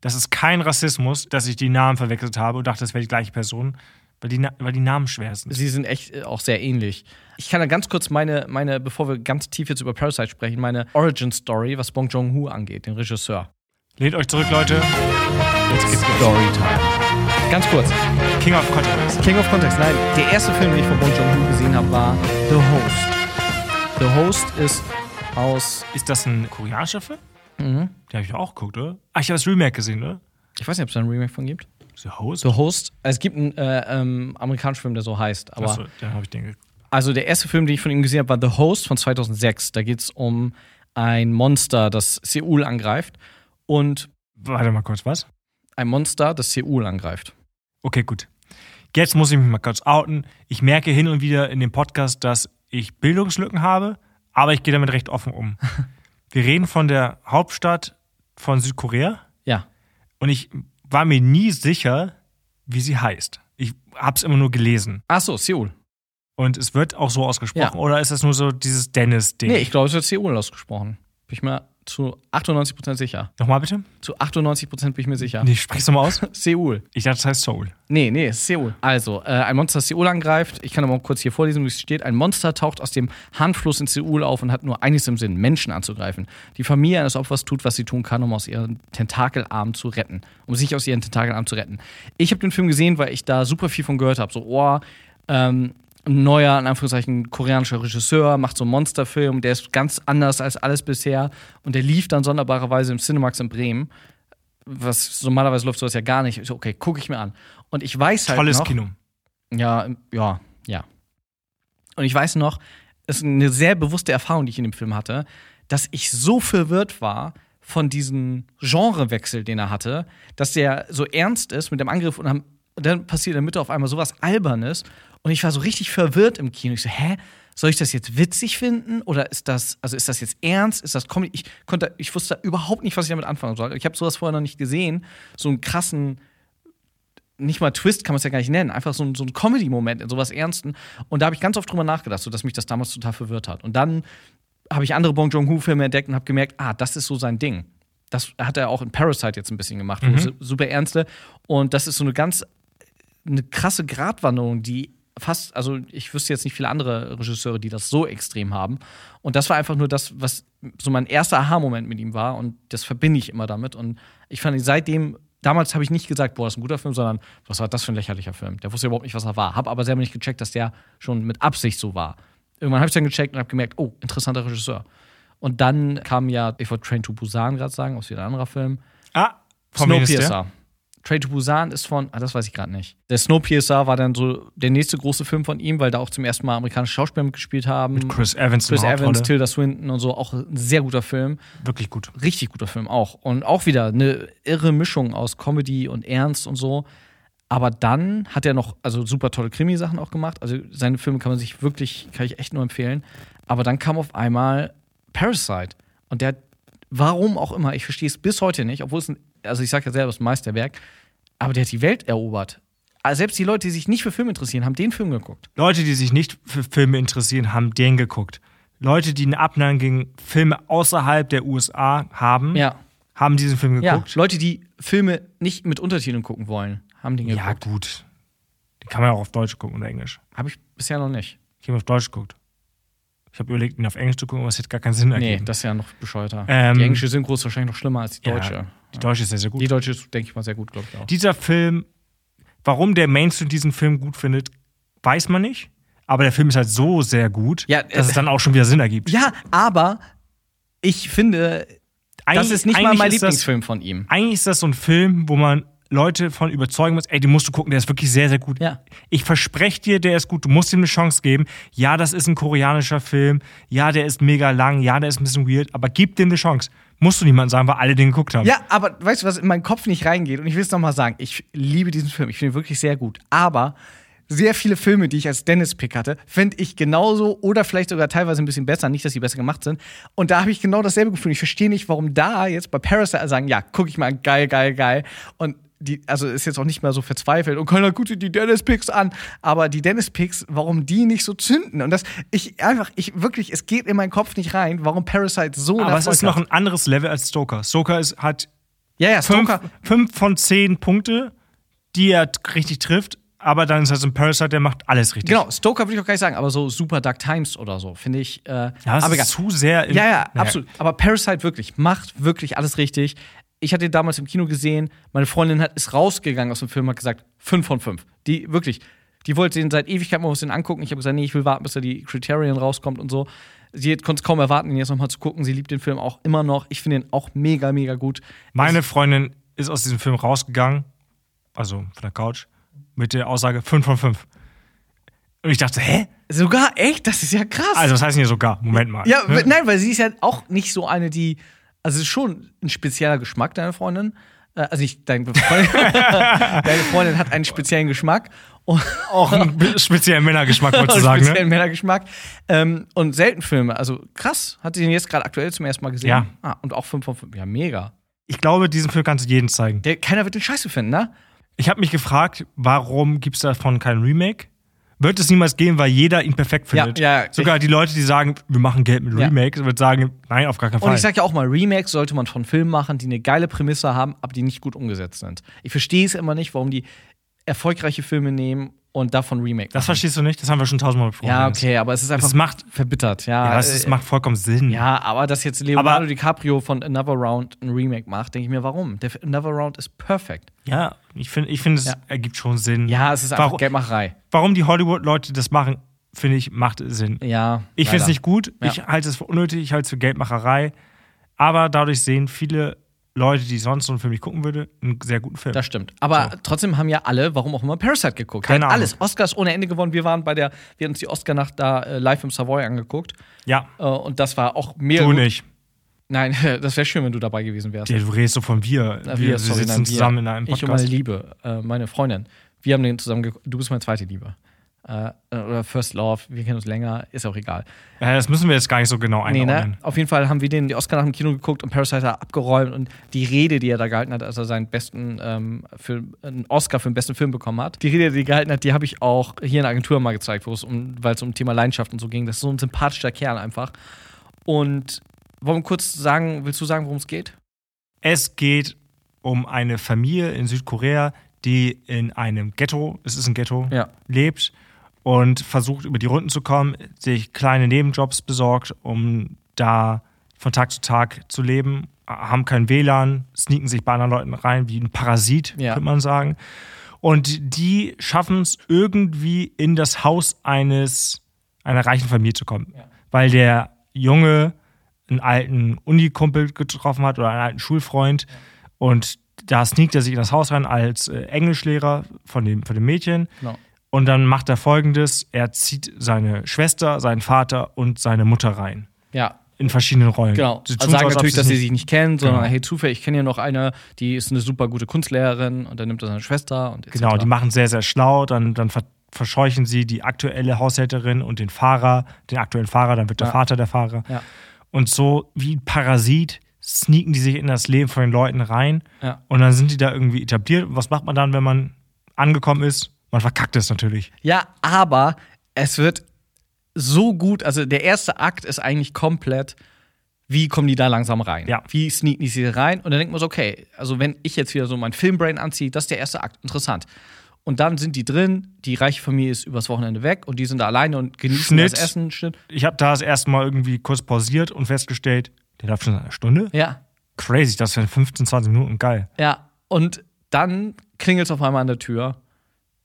Das ist kein Rassismus, dass ich die Namen verwechselt habe und dachte, das wäre die gleiche Person, weil die, weil die Namen schwer sind. Sie sind echt äh, auch sehr ähnlich. Ich kann da ganz kurz meine, meine, bevor wir ganz tief jetzt über Parasite sprechen, meine Origin-Story, was Bong Joon-ho angeht, den Regisseur. Lehnt euch zurück, Leute. Jetzt geht's. Storytime. Ganz kurz. King of Context. King of Context. Nein, der erste Film, den ich von Bong Joon-ho gesehen habe, war The Host. The Host ist aus, Ist das ein koreanischer Film? Mhm. Den habe ich auch geguckt, oder? Ach, ich habe das Remake gesehen, oder? ich weiß nicht, ob es da ein Remake von gibt. The Host? The Host. Es gibt einen äh, ähm, amerikanischen Film, der so heißt. Aber Achso, dann habe ich den geguckt. Also der erste Film, den ich von ihm gesehen habe, war The Host von 2006. Da geht es um ein Monster, das Seoul angreift. Und Warte mal kurz, was? ein Monster, das Seoul angreift. Okay, gut. Jetzt muss ich mich mal kurz outen. Ich merke hin und wieder in dem Podcast, dass ich Bildungslücken habe, aber ich gehe damit recht offen um. Wir reden von der Hauptstadt von Südkorea Ja. und ich war mir nie sicher, wie sie heißt. Ich habe es immer nur gelesen. Ach so, Seoul. Und es wird auch so ausgesprochen, Ja. oder ist das nur so dieses Dennis-Ding? Nee, ich glaube, es wird Seoul ausgesprochen. Bin ich mir zu 98% sicher. Nochmal bitte? Zu 98% bin ich mir sicher. Nee, sprich's nochmal aus. Seoul. Ich dachte, das heißt Soul. Nee, nee, Seoul. Also, äh, ein Monster, das Seoul angreift. Ich kann aber mal kurz hier vorlesen, wie es steht. Ein Monster taucht aus dem Hanfluss in Seoul auf und hat nur eines im Sinn, Menschen anzugreifen. Die Familie eines Opfers tut, was sie tun kann, um aus ihren Tentakelarmen zu retten. Um sich aus ihren Tentakelarmen zu retten. Ich habe den Film gesehen, weil ich da super viel von gehört habe. So, oh, ähm, ein neuer, in Anführungszeichen, koreanischer Regisseur, macht so einen Monsterfilm, der ist ganz anders als alles bisher. Und der lief dann sonderbarerweise im Cinemax in Bremen. Was normalerweise läuft sowas ja gar nicht. Ich so, okay, gucke ich mir an. Und ich weiß halt Tolles noch, Kino. ja, ja, ja. Und ich weiß noch, es ist eine sehr bewusste Erfahrung, die ich in dem Film hatte, dass ich so verwirrt war von diesem Genrewechsel, den er hatte, dass der so ernst ist mit dem Angriff und, dann- und dann passiert in der Mitte auf einmal sowas Albernes und ich war so richtig verwirrt im Kino. Ich so, hä? Soll ich das jetzt witzig finden oder ist das, also ist das jetzt ernst? Ist das Comedy? Ich konnte, ich wusste überhaupt nicht, was ich damit anfangen soll. Ich habe sowas vorher noch nicht gesehen, so einen krassen nicht mal Twist kann man es ja gar nicht nennen, einfach so ein, so ein Comedy-Moment in sowas Ernsten. Und da habe ich ganz oft drüber nachgedacht, so dass mich das damals total verwirrt hat. Und dann habe ich andere Bong Joon-ho-Filme entdeckt und habe gemerkt, ah, das ist so sein Ding. Das hat er auch in Parasite jetzt ein bisschen gemacht, es super ernste. Und das ist so eine ganz eine krasse Gratwanderung, die fast, also ich wüsste jetzt nicht viele andere Regisseure, die das so extrem haben. Und das war einfach nur das, was so mein erster Aha-Moment mit ihm war. Und das verbinde ich immer damit. Und ich fand ihn seitdem, damals habe ich nicht gesagt, boah, das ist ein guter Film, sondern was war das für ein lächerlicher Film? Der wusste überhaupt nicht, was er war. Hab aber selber nicht gecheckt, dass der schon mit Absicht so war. Irgendwann habe ich dann gecheckt und habe gemerkt, oh, interessanter Regisseur. Und dann kam ja, ich wollte Train to Busan gerade sagen, aus wieder ein anderer Film. Ah? Snowpiercer. Train to Busan ist von, ah, das weiß ich gerade nicht. Der Snowpiercer war dann so der nächste große Film von ihm, weil da auch zum ersten Mal amerikanische Schauspieler mitgespielt haben. Chris Evans Chris Evans. Tilda Swinton und so, auch ein sehr guter Film. Wirklich gut. Richtig guter Film auch. Und auch wieder eine irre Mischung aus Comedy und Ernst und so. Aber dann hat er noch, also super tolle Krimi-Sachen auch gemacht. Also seine Filme kann man sich wirklich, kann ich echt nur empfehlen. Aber dann kam auf einmal Parasite. Und der hat, warum auch immer, ich verstehe es bis heute nicht, obwohl es ein, also ich sage ja selber, es ist ein Meisterwerk, aber der hat die Welt erobert. Also selbst die Leute, die sich nicht für Filme interessieren, haben den Film geguckt. Leute, die sich nicht für Filme interessieren, haben den geguckt. Leute, die eine Abneigung gegen Filme außerhalb der USA haben, Ja. haben diesen Film Ja, geguckt. Leute, die Filme nicht mit Untertiteln gucken wollen, haben den Ja, geguckt. gut. Den kann man auch auf Deutsch gucken oder Englisch. Habe ich bisher noch nicht. Ich habe auf Deutsch geguckt. Ich habe überlegt, ihn auf Englisch zu gucken, aber es hätte gar keinen Sinn Nee, ergeben. das ist ja noch bescheuerter. Ähm, die englische Synchro ist wahrscheinlich noch schlimmer als die Ja, deutsche. Die Deutsche ist sehr, sehr gut. Die deutsche ist, denke ich mal, sehr gut, glaube ich auch. Dieser Film, warum der Mainstream diesen Film gut findet, weiß man nicht. Aber der Film ist halt so sehr gut, Ja, dass äh, es dann auch schon wieder Sinn ergibt. Ja, aber ich finde, das Eigentlich- ist nicht mal mein ist das- Lieblingsfilm von ihm. Eigentlich ist das so ein Film, wo man Leute von überzeugen muss, ey, den musst du gucken, der ist wirklich sehr, sehr gut. Ja. Ich verspreche dir, der ist gut, du musst ihm eine Chance geben. Ja, das ist ein koreanischer Film, ja, der ist mega lang, ja, der ist ein bisschen weird, aber gib dem eine Chance. Musst du niemandem sagen, weil alle den geguckt haben. Ja, aber weißt du, was in meinen Kopf nicht reingeht? Und ich will es nochmal sagen, ich liebe diesen Film, ich finde ihn wirklich sehr gut. Aber sehr viele Filme, die ich als Dennis-Pick hatte, finde ich genauso oder vielleicht sogar teilweise ein bisschen besser. Nicht, dass sie besser gemacht sind. Und da habe ich genau dasselbe Gefühl. Ich verstehe nicht, warum da jetzt bei Parasite sagen, ja, gucke ich mal an, geil, geil, geil. Und die, also ist jetzt auch nicht mehr so verzweifelt und keiner guckt die Dennis-Picks an. Aber die Dennis-Picks, warum die nicht so zünden? Und das, ich einfach, ich wirklich, es geht in meinen Kopf nicht rein, warum Parasite so aber es ist noch ein anderes Level als Stoker. Stoker ist, hat Ja, ja, fünf, Stoker. fünf von zehn Punkte, die er richtig trifft, aber dann ist so ein Parasite, der macht alles richtig. Genau, Stoker würde ich auch gar nicht sagen, aber so Super Dark Times oder so, finde ich. Äh, Ja, das aber ist egal. zu sehr. Ja, ja, Naja. absolut. Aber Parasite wirklich, macht wirklich alles richtig. Ich hatte ihn damals im Kino gesehen, meine Freundin hat, ist rausgegangen aus dem Film und hat gesagt, 5 von 5. Die, wirklich, die wollte den seit Ewigkeit mal was den angucken. Ich habe gesagt, nee, ich will warten, bis da die Criterion rauskommt und so. Sie konnte es kaum erwarten, ihn jetzt nochmal zu gucken. Sie liebt den Film auch immer noch. Ich finde ihn auch mega, mega gut. Meine Freundin ist aus diesem Film rausgegangen, also von der Couch, mit der Aussage 5 von 5. Und ich dachte, hä? Sogar echt? Das ist ja krass. Also, was heißt denn hier sogar? Moment mal. Ja, Ne? nein, weil sie ist ja auch nicht so eine, die. Also, es ist schon ein spezieller Geschmack, deine Freundin. Äh, Also, nicht deine Freundin. deine Freundin hat einen speziellen Geschmack. Und Auch einen speziellen Männergeschmack, wolltest du sagen, speziellen ne? Männergeschmack. Ähm, und selten Filme. Also, krass. Hat sie den jetzt gerade aktuell zum ersten Mal gesehen? Ja. Ah, und auch 5 von 5. Ja, mega. Ich glaube, diesen Film kannst du jedem zeigen. Der, keiner wird den Scheiße finden, ne? Ich habe mich gefragt, warum gibt es davon kein Remake? Wird es niemals geben, weil jeder ihn perfekt findet? Ja, ja, Sogar die Leute, die sagen, wir machen Geld mit Ja. Remakes, wird sagen, nein, auf gar keinen Fall. Und ich sag ja auch mal, Remakes sollte man von Filmen machen, die eine geile Prämisse haben, aber die nicht gut umgesetzt sind. Ich verstehe es immer nicht, warum die erfolgreiche Filme nehmen und davon Remake das machen. verstehst du nicht? Das haben wir schon tausendmal besprochen. Ja, okay, aber es ist einfach Es macht, verbittert, ja. ja, es ist, Äh, macht vollkommen Sinn. ja, aber dass jetzt Leonardo Aber- DiCaprio von Another Round ein Remake macht, denke ich mir, warum? Der Another Round ist perfekt. Ja, ich finde, ich find, es Ja. ergibt schon Sinn. Ja, es ist einfach Warum- Geldmacherei. Warum die Hollywood-Leute das machen, finde ich, macht Sinn. Ja. Ich finde es nicht gut, Ja. ich halte es für unnötig, ich halte es für Geldmacherei. Aber dadurch sehen viele Leute, die sonst so Film nicht gucken würde, einen sehr guten Film. Das stimmt. Aber trotzdem haben ja alle, warum auch immer, Parasite geguckt. Keine Ahnung. alles. Oscars ohne Ende gewonnen. Wir waren bei der, wir haben uns die Oscar-Nacht da äh, live im Savoy angeguckt. ja, Äh, und das war auch mega. du nicht. Nein, das wäre schön, wenn du dabei gewesen wärst. Ja, du redest so von wir. Na, wir, wir sorry, sitzen nein, wir. zusammen in einem Ich und meine Podcast. Liebe, äh, meine Freundin. Wir haben den zusammen geguckt. Du bist meine zweite Liebe. Äh, oder First Love, wir kennen uns länger, ist auch egal. Ja, das müssen wir jetzt gar nicht so genau Nee, einordnen. ne? Auf jeden Fall haben wir den die Oscar nach dem Kino geguckt und Parasite hat abgeräumt und die Rede, die er da gehalten hat, als er seinen besten ähm, Film, einen Oscar für den besten Film bekommen hat. Die Rede, die er gehalten hat, die habe ich auch hier in der Agentur mal gezeigt, wo es um, weil es um Thema Leidenschaft und so ging. Das ist so ein sympathischer Kerl einfach. Und wollen wir kurz sagen, willst du sagen, worum es geht? Es geht um eine Familie in Südkorea, die in einem Ghetto, es ist ein Ghetto, Ja. lebt und versucht über die Runden zu kommen, sich kleine Nebenjobs besorgt, um da von Tag zu Tag zu leben, haben kein WLAN, sneaken sich bei anderen Leuten rein wie ein Parasit, Ja. könnte man sagen. Und die schaffen es irgendwie in das Haus eines einer reichen Familie zu kommen, Ja. weil der Junge einen alten Unikumpel getroffen hat oder einen alten Schulfreund und da sneakt er sich in das Haus rein als äh, Englischlehrer von dem, von dem Mädchen Genau. Und dann macht er folgendes: Er zieht seine Schwester, seinen Vater und seine Mutter rein. Ja. in verschiedenen Rollen. Genau. Sie Also sagen natürlich, dass sie sich nicht kennen, sondern Genau. hey, zufällig, ich kenne ja noch eine, die ist eine super gute Kunstlehrerin und dann nimmt er seine Schwester und etc. Genau, die machen sehr, sehr schlau, dann, dann ver verscheuchen sie die aktuelle Haushälterin und den Fahrer, den aktuellen Fahrer, dann wird der Ja. Vater der Fahrer. Ja. Und so wie ein Parasit sneaken die sich in das Leben von den Leuten rein Ja. und dann sind die da irgendwie etabliert. Und was macht man dann, wenn man angekommen ist? Man verkackt es natürlich. Ja, aber es wird so gut, also der erste Akt ist eigentlich komplett, wie kommen die da langsam rein? Ja. Wie sneaken die sie rein? Und dann denkt man so, okay, also wenn ich jetzt wieder so mein Filmbrain anziehe, das ist der erste Akt, interessant. Und dann sind die drin, die reiche Familie ist übers Wochenende weg und die sind da alleine und genießen Schnitt. das Essen. Schnitt. Ich habe da das erste Mal irgendwie kurz pausiert und festgestellt, der läuft schon seit einer Stunde. Ja, Crazy, das wären 15, 20 Minuten, geil. ja. Und dann klingelt es auf einmal an der Tür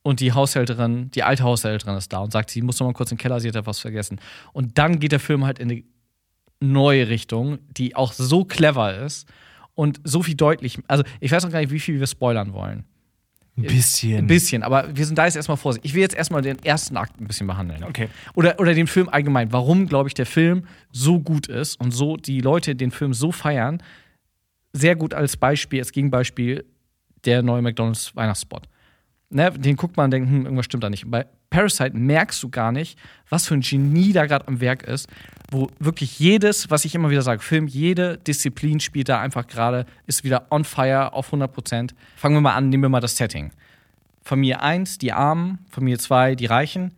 und die Haushälterin, die alte Haushälterin ist da und sagt, sie muss noch mal kurz in den Keller, sie hat etwas vergessen. Und dann geht der Film halt in eine neue Richtung, die auch so clever ist und so viel deutlich. Also, ich weiß noch gar nicht, wie viel wir spoilern wollen. Ein bisschen. Ein bisschen, aber wir sind da jetzt erstmal vorsichtig. Ich will jetzt erstmal den ersten Akt ein bisschen behandeln. Okay. Oder, oder den Film allgemein. Warum, glaube ich, der Film so gut ist und so die Leute den Film so feiern. Sehr gut als Beispiel, als Gegenbeispiel, der neue McDonalds Weihnachtsspot. Ne, den guckt man und denkt, hm, irgendwas stimmt da nicht. Bei Parasite merkst du gar nicht, was für ein Genie da gerade am Werk ist, wo wirklich jedes, was ich immer wieder sage, Film, jede Disziplin spielt da einfach gerade, ist wieder on fire auf 100 Prozent. Fangen wir mal an, nehmen wir mal das Setting. Familie 1, die Armen, Familie 2, die Reichen.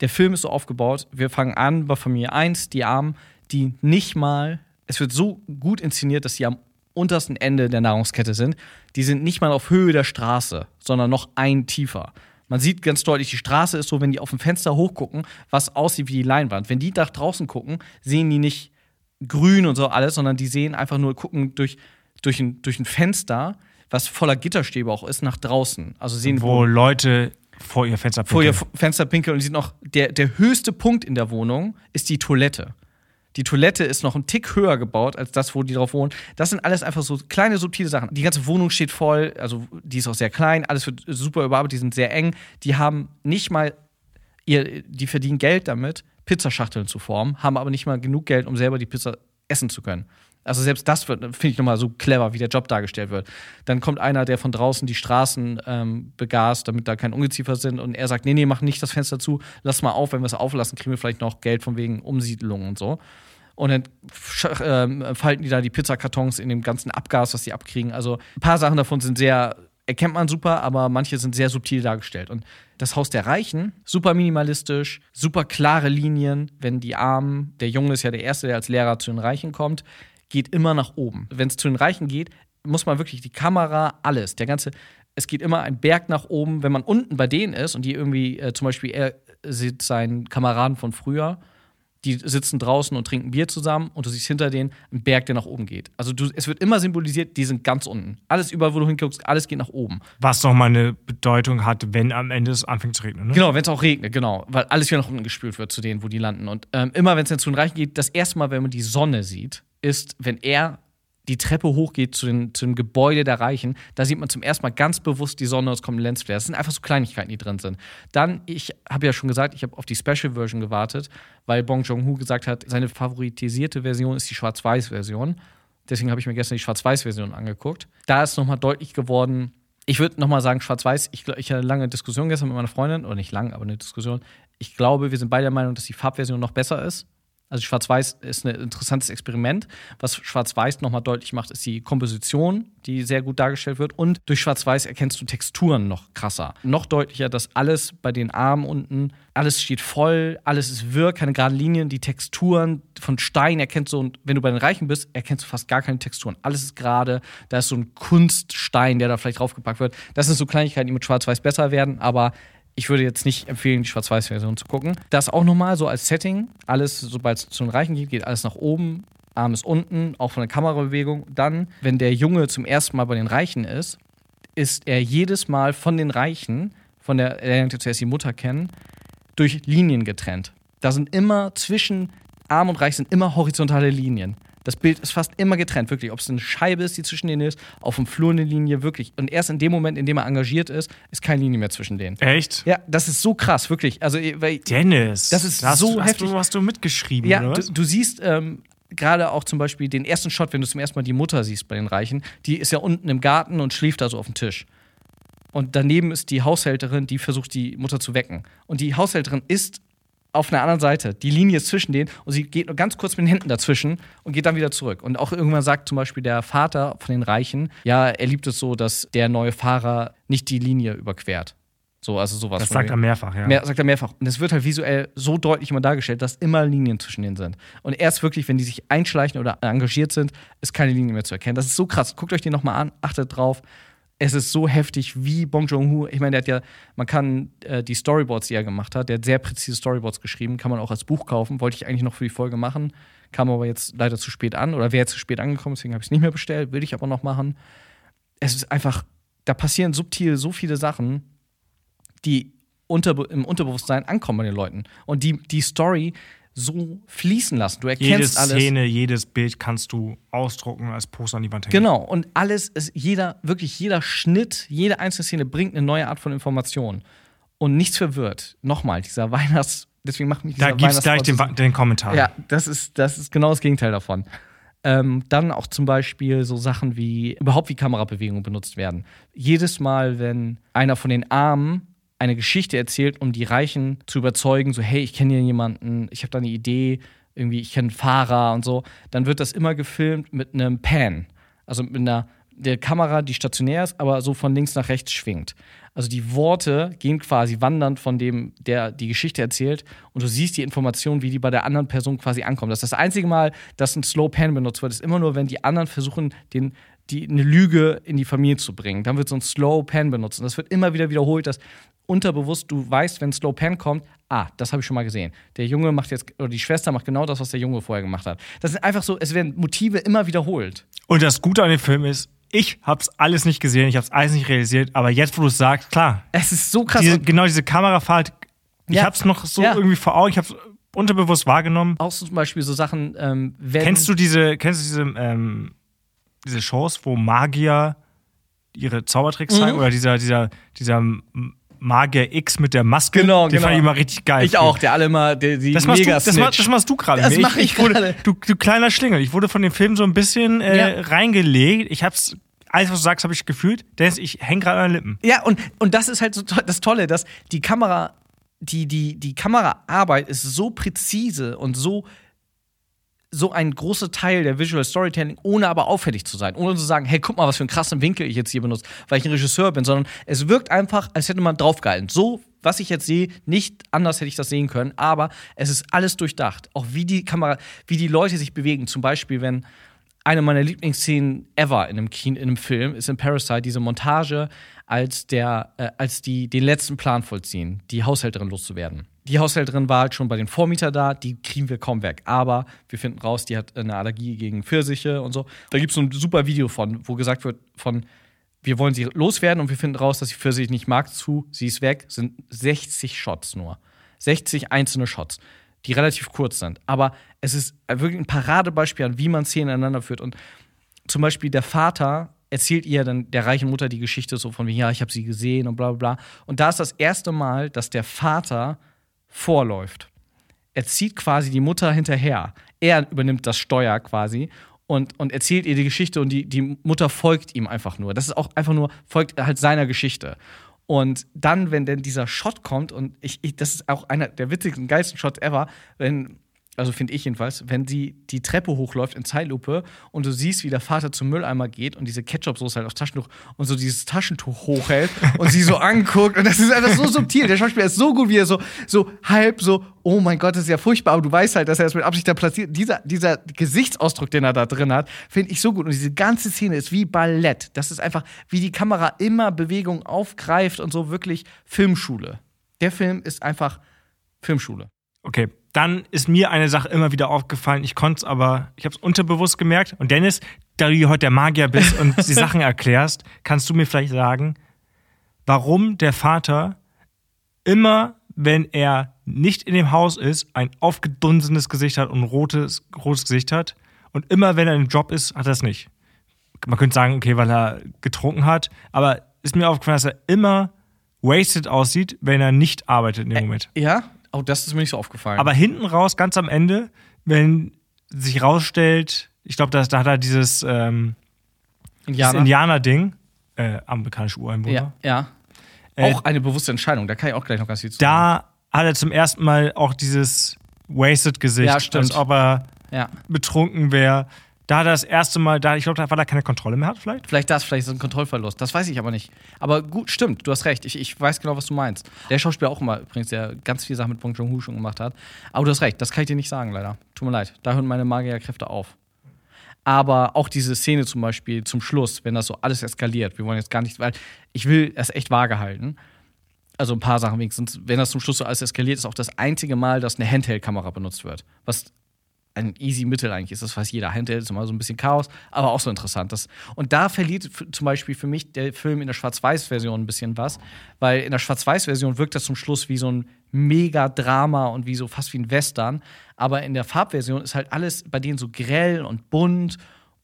Der Film ist so aufgebaut, wir fangen an bei Familie 1, die Armen, die nicht mal, es wird so gut inszeniert, dass die am untersten Ende der Nahrungskette sind. Die sind nicht mal auf Höhe der Straße, sondern noch ein tiefer. Man sieht ganz deutlich, die Straße ist so, wenn die auf dem Fenster hochgucken, was aussieht wie die Leinwand. Wenn die nach draußen gucken, sehen die nicht grün und so alles, sondern die sehen einfach nur, gucken durch, durch, ein, durch ein Fenster, was voller Gitterstäbe auch ist, nach draußen. Also sehen Wo Leute vor ihr Fenster vor ihr pinkeln. Fenster pinkeln und sie sieht noch, der, der höchste Punkt in der Wohnung ist die Toilette. Die Toilette ist noch einen Tick höher gebaut als das, wo die drauf wohnen. Das sind alles einfach so kleine, subtile Sachen. Die ganze Wohnung steht voll, also die ist auch sehr klein, alles wird super überarbeitet, die sind sehr eng. Die haben nicht mal, ihr, die verdienen Geld damit, Pizzaschachteln zu formen, haben aber nicht mal genug Geld, um selber die Pizza essen zu können. Also selbst das finde ich nochmal so clever, wie der Job dargestellt wird. Dann kommt einer, der von draußen die Straßen ähm, begast, damit da kein Ungeziefer sind. Und er sagt, nee, nee, mach nicht das Fenster zu, lass mal auf, wenn wir es auflassen, kriegen wir vielleicht noch Geld von wegen Umsiedlung und so. Und dann ähm, falten die da die Pizzakartons in dem ganzen Abgas, was die abkriegen. Also ein paar Sachen davon sind sehr, erkennt man super, aber manche sind sehr subtil dargestellt. Und das Haus der Reichen, super minimalistisch, super klare Linien. Wenn die Armen, der Junge ist ja der Erste, der als Lehrer zu den Reichen kommt, geht immer nach oben. Wenn es zu den Reichen geht, muss man wirklich die Kamera, alles, der ganze, es geht immer ein Berg nach oben. Wenn man unten bei denen ist und die irgendwie, äh, zum Beispiel, er sieht seinen Kameraden von früher, die sitzen draußen und trinken Bier zusammen und du siehst hinter denen einen Berg, der nach oben geht. Also du, es wird immer symbolisiert, die sind ganz unten. Alles überall, wo du hinguckst, alles geht nach oben. Was nochmal eine Bedeutung hat, wenn am Ende es anfängt zu regnen. Ne? Genau, wenn es auch regnet, genau. Weil alles wieder nach unten gespült wird zu denen, wo die landen. Und ähm, immer, wenn es dann zu den Reichen geht, das erste Mal, wenn man die Sonne sieht, ist, wenn er die Treppe hochgeht zu, den, zu dem Gebäude der Reichen, da sieht man zum ersten Mal ganz bewusst die Sonne, es kommt ein Lensflare. Das sind einfach so Kleinigkeiten, die drin sind. Dann, ich habe ja schon gesagt, ich habe auf die Special Version gewartet, weil Bong Joon-ho gesagt hat, seine favoritisierte Version ist die Schwarz-Weiß-Version. Deswegen habe ich mir gestern die Schwarz-Weiß-Version angeguckt. Da ist nochmal deutlich geworden, ich würde nochmal sagen, Schwarz-Weiß, ich, ich hatte eine lange Diskussion gestern mit meiner Freundin, oder nicht lang, aber eine Diskussion. Ich glaube, wir sind beide der Meinung, dass die Farbversion noch besser ist. Also Schwarz-Weiß ist ein interessantes Experiment. Was Schwarz-Weiß nochmal deutlich macht, ist die Komposition, die sehr gut dargestellt wird. Und durch Schwarz-Weiß erkennst du Texturen noch krasser. Noch deutlicher, dass alles bei den Armen unten, alles steht voll, alles ist wirr, keine geraden Linien. Die Texturen von Stein erkennst du, und wenn du bei den Reichen bist, erkennst du fast gar keine Texturen. Alles ist gerade, da ist so ein Kunststein, der da vielleicht draufgepackt wird. Das sind so Kleinigkeiten, die mit Schwarz-Weiß besser werden, aber ich würde jetzt nicht empfehlen, die Schwarz-Weiß-Version zu gucken. Das auch nochmal so als Setting. Alles, sobald es zu den Reichen geht, geht alles nach oben. Arm ist unten, auch von der Kamerabewegung. Dann, wenn der Junge zum ersten Mal bei den Reichen ist, ist er jedes Mal von den Reichen, von der, er lernt zuerst die Mutter kennen, durch Linien getrennt. Da sind immer zwischen Arm und Reich sind immer horizontale Linien. Das Bild ist fast immer getrennt, wirklich. Ob es eine Scheibe ist, die zwischen denen ist, auf dem Flur eine Linie, wirklich. Und erst in dem Moment, in dem er engagiert ist, ist keine Linie mehr zwischen denen. Echt? Ja, das ist so krass, wirklich. Also, weil, Dennis. Das ist hast so du, hast heftig. Du, hast du mitgeschrieben, ja, oder du, du siehst, ähm, gerade auch zum Beispiel den ersten Shot, wenn du zum ersten Mal die Mutter siehst bei den Reichen, die ist ja unten im Garten und schläft da so auf dem Tisch. Und daneben ist die Haushälterin, die versucht, die Mutter zu wecken. Und die Haushälterin ist auf einer anderen Seite. Die Linie ist zwischen denen und sie geht nur ganz kurz mit den Händen dazwischen und geht dann wieder zurück. Und auch irgendwann sagt zum Beispiel der Vater von den Reichen, ja, er liebt es so, dass der neue Fahrer nicht die Linie überquert. So, also sowas. Das sagt er mehrfach, ja. Mehr, sagt er mehrfach. Und es wird halt visuell so deutlich immer dargestellt, dass immer Linien zwischen denen sind. Und erst wirklich, wenn die sich einschleichen oder engagiert sind, ist keine Linie mehr zu erkennen. Das ist so krass. Guckt euch den nochmal an, achtet drauf. Es ist so heftig, wie Bong Joon-ho. Ich meine, der hat ja, man kann äh, die Storyboards, die er gemacht hat, der hat sehr präzise Storyboards geschrieben, kann man auch als Buch kaufen. Wollte ich eigentlich noch für die Folge machen, kam aber jetzt leider zu spät an oder wäre zu spät angekommen, deswegen habe ich es nicht mehr bestellt, will ich aber noch machen. Es ist einfach, da passieren subtil so viele Sachen, die unterbe im Unterbewusstsein ankommen bei den Leuten und die die Story so fließen lassen. Du erkennst Jede alles. Szene, jedes Bild kannst du ausdrucken, als Poster an die Wand hängen. Genau, und alles ist, jeder, wirklich jeder Schnitt, jede einzelne Szene bringt eine neue Art von Information. Und nichts verwirrt. Nochmal, dieser Weihnachts-, deswegen macht mich dieser Da gibt's gleich den, den Kommentar. Ja, das ist, das ist genau das Gegenteil davon. Ähm, dann auch zum Beispiel so Sachen wie überhaupt wie Kamerabewegungen benutzt werden. Jedes Mal, wenn einer von den Armen eine Geschichte erzählt, um die Reichen zu überzeugen, so hey, ich kenne hier jemanden, ich habe da eine Idee, irgendwie ich kenne Fahrer und so, dann wird das immer gefilmt mit einem Pan, also mit einer der Kamera, die stationär ist, aber so von links nach rechts schwingt. Also die Worte gehen quasi wandernd von dem, der die Geschichte erzählt und du siehst die Information, wie die bei der anderen Person quasi ankommt. Das ist das einzige Mal, dass ein Slow Pan benutzt wird, ist immer nur, wenn die anderen versuchen, den, die, eine Lüge in die Familie zu bringen. Dann wird so ein Slow Pan benutzt. Und das wird immer wieder wiederholt, dass unterbewusst du weißt, wenn Slow Pan kommt, ah, das habe ich schon mal gesehen. Der Junge macht jetzt, oder die Schwester macht genau das, was der Junge vorher gemacht hat. Das sind einfach so, es werden Motive immer wiederholt. Und das Gute an dem Film ist, ich hab's alles nicht gesehen, ich hab's alles nicht realisiert, aber jetzt, wo du es sagst, klar, Es ist so krass. diese, genau diese Kamerafahrt, ich Ja. hab's noch so Ja. irgendwie vor Augen, ich hab's unterbewusst wahrgenommen. auch so zum Beispiel so Sachen, ähm, wenn. Kennst du diese, kennst du diese, ähm, diese Shows, wo Magier ihre Zaubertricks Mhm. zeigen? Oder dieser, dieser, dieser Magier X mit der Maske? Genau, Den genau. fand ich immer richtig geil. Ich auch, der alle immer, der, die Das machst, du, das, mach, das machst du gerade. Das mach ich wurde, gerade. du, du kleiner Schlingel. Ich wurde von dem Film so ein bisschen äh, Ja. reingelegt. Ich hab's, alles, was du sagst, habe ich gefühlt. Dennis, ich häng gerade an den Lippen. Ja, und, und das ist halt so to das Tolle, dass die Kamera, die, die, die Kameraarbeit ist so präzise und so, so ein großer Teil der Visual Storytelling, ohne aber auffällig zu sein. Ohne zu sagen, hey, guck mal, was für einen krassen Winkel ich jetzt hier benutze, weil ich ein Regisseur bin, sondern es wirkt einfach, als hätte man draufgehalten. So, was ich jetzt sehe, nicht anders hätte ich das sehen können, aber es ist alles durchdacht. Auch wie die Kamera, wie die Leute sich bewegen. Zum Beispiel, wenn eine meiner Lieblingsszenen ever in einem, Kino, in einem Film ist in Parasite diese Montage, als, der, äh, als die den letzten Plan vollziehen, die Haushälterin loszuwerden. Die Haushälterin war halt schon bei den Vormieter da, die kriegen wir kaum weg. Aber wir finden raus, die hat eine Allergie gegen Pfirsiche und so. Da gibt es so ein super Video von, wo gesagt wird, von wir wollen sie loswerden und wir finden raus, dass sie Pfirsich nicht mag, zu, sie ist weg, sind 60 Shots nur. 60 einzelne Shots, die relativ kurz sind. Aber es ist wirklich ein Paradebeispiel an, wie man Szenen ineinander führt. Und zum Beispiel der Vater erzählt ihr dann der reichen Mutter die Geschichte so von, ja, ich habe sie gesehen und bla bla bla. Und da ist das erste Mal, dass der Vater vorläuft. Er zieht quasi die Mutter hinterher. Er übernimmt das Steuer quasi und, und erzählt ihr die Geschichte und die, die Mutter folgt ihm einfach nur. Das ist auch einfach nur, folgt halt seiner Geschichte. Und dann, wenn denn dieser Shot kommt, und ich, ich, das ist auch einer der witzigsten, geilsten Shots ever, wenn, also finde ich jedenfalls, wenn sie die Treppe hochläuft in Zeitlupe und du siehst, wie der Vater zum Mülleimer geht und diese Ketchup-Soße halt aufs Taschentuch und so dieses Taschentuch hochhält und sie so anguckt. Und das ist einfach so subtil. Der Schauspieler ist so gut, wie er so, so halb so, oh mein Gott, das ist ja furchtbar, aber du weißt halt, dass er das mit Absicht da platziert. Dieser, dieser Gesichtsausdruck, den er da drin hat, finde ich so gut. Und diese ganze Szene ist wie Ballett. Das ist einfach, wie die Kamera immer Bewegung aufgreift und so wirklich Filmschule. Der Film ist einfach Filmschule. Okay, dann ist mir eine Sache immer wieder aufgefallen. Ich konnte es aber, ich habe es unterbewusst gemerkt. Und Dennis, da du hier heute der Magier bist und die Sachen erklärst, kannst du mir vielleicht sagen, warum der Vater immer, wenn er nicht in dem Haus ist, ein aufgedunsenes Gesicht hat und ein rotes, rotes Gesicht hat. Und immer, wenn er im Job ist, hat er es nicht. Man könnte sagen, okay, weil er getrunken hat, aber ist mir aufgefallen, dass er immer wasted aussieht, wenn er nicht arbeitet in dem Moment. Ja? Oh, das ist mir nicht so aufgefallen. Aber hinten raus, ganz am Ende, wenn sich rausstellt, ich glaube, da hat er dieses, ähm, Indianer. dieses Indianer-Ding, äh, amerikanische Ureinwohner. ja, ja. Äh, Auch eine bewusste Entscheidung, da kann ich auch gleich noch ganz viel zu Da hat er zum ersten Mal auch dieses Wasted-Gesicht, Ja, als ob er. Ja. betrunken wäre. Da das erste Mal, da, ich glaube, weil er keine Kontrolle mehr hat, vielleicht. Vielleicht das, vielleicht so ein Kontrollverlust. Das weiß ich aber nicht. Aber gut, stimmt, du hast recht. Ich, ich weiß genau, was du meinst. Der Schauspieler auch immer übrigens, der ganz viele Sachen mit Bong Joon-ho schon gemacht hat. Aber du hast recht, das kann ich dir nicht sagen, leider. Tut mir leid. Da hören meine Magierkräfte auf. Aber auch diese Szene zum Beispiel zum Schluss, wenn das so alles eskaliert, wir wollen jetzt gar nicht, weil ich will es echt vage halten. Also ein paar Sachen wenigstens. Wenn das zum Schluss so alles eskaliert, ist auch das einzige Mal, dass eine Handheld-Kamera benutzt wird. Was ein easy Mittel eigentlich ist. Das weiß jeder. Handheld ist immer so ein bisschen Chaos, aber auch so interessant. Das, und da verliert zum Beispiel für mich der Film in der Schwarz-Weiß-Version ein bisschen was, weil in der Schwarz-Weiß-Version wirkt das zum Schluss wie so ein Mega-Drama und wie so fast wie ein Western. Aber in der Farbversion ist halt alles bei denen so grell und bunt.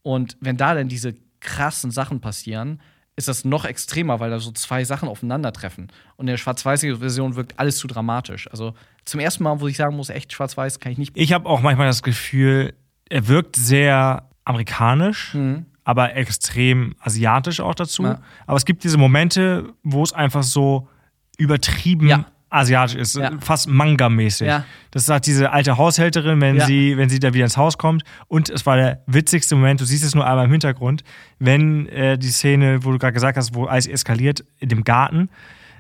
Und wenn da dann diese krassen Sachen passieren, ist das noch extremer, weil da so zwei Sachen aufeinandertreffen. Und in der Schwarz-Weiß-Version wirkt alles zu dramatisch. Also zum ersten Mal, wo ich sagen muss, echt Schwarz-Weiß kann ich nicht Ich habe auch manchmal das Gefühl, er wirkt sehr amerikanisch, Mhm. aber extrem asiatisch auch dazu. Ja. Aber es gibt diese Momente, wo es einfach so übertrieben Ja. Asiatisch ist, Ja. fast Manga-mäßig. Ja. Das sagt diese alte Haushälterin, wenn, Ja. sie, wenn sie da wieder ins Haus kommt. Und es war der witzigste Moment, du siehst es nur einmal im Hintergrund, wenn äh, die Szene, wo du gerade gesagt hast, wo alles eskaliert, in dem Garten,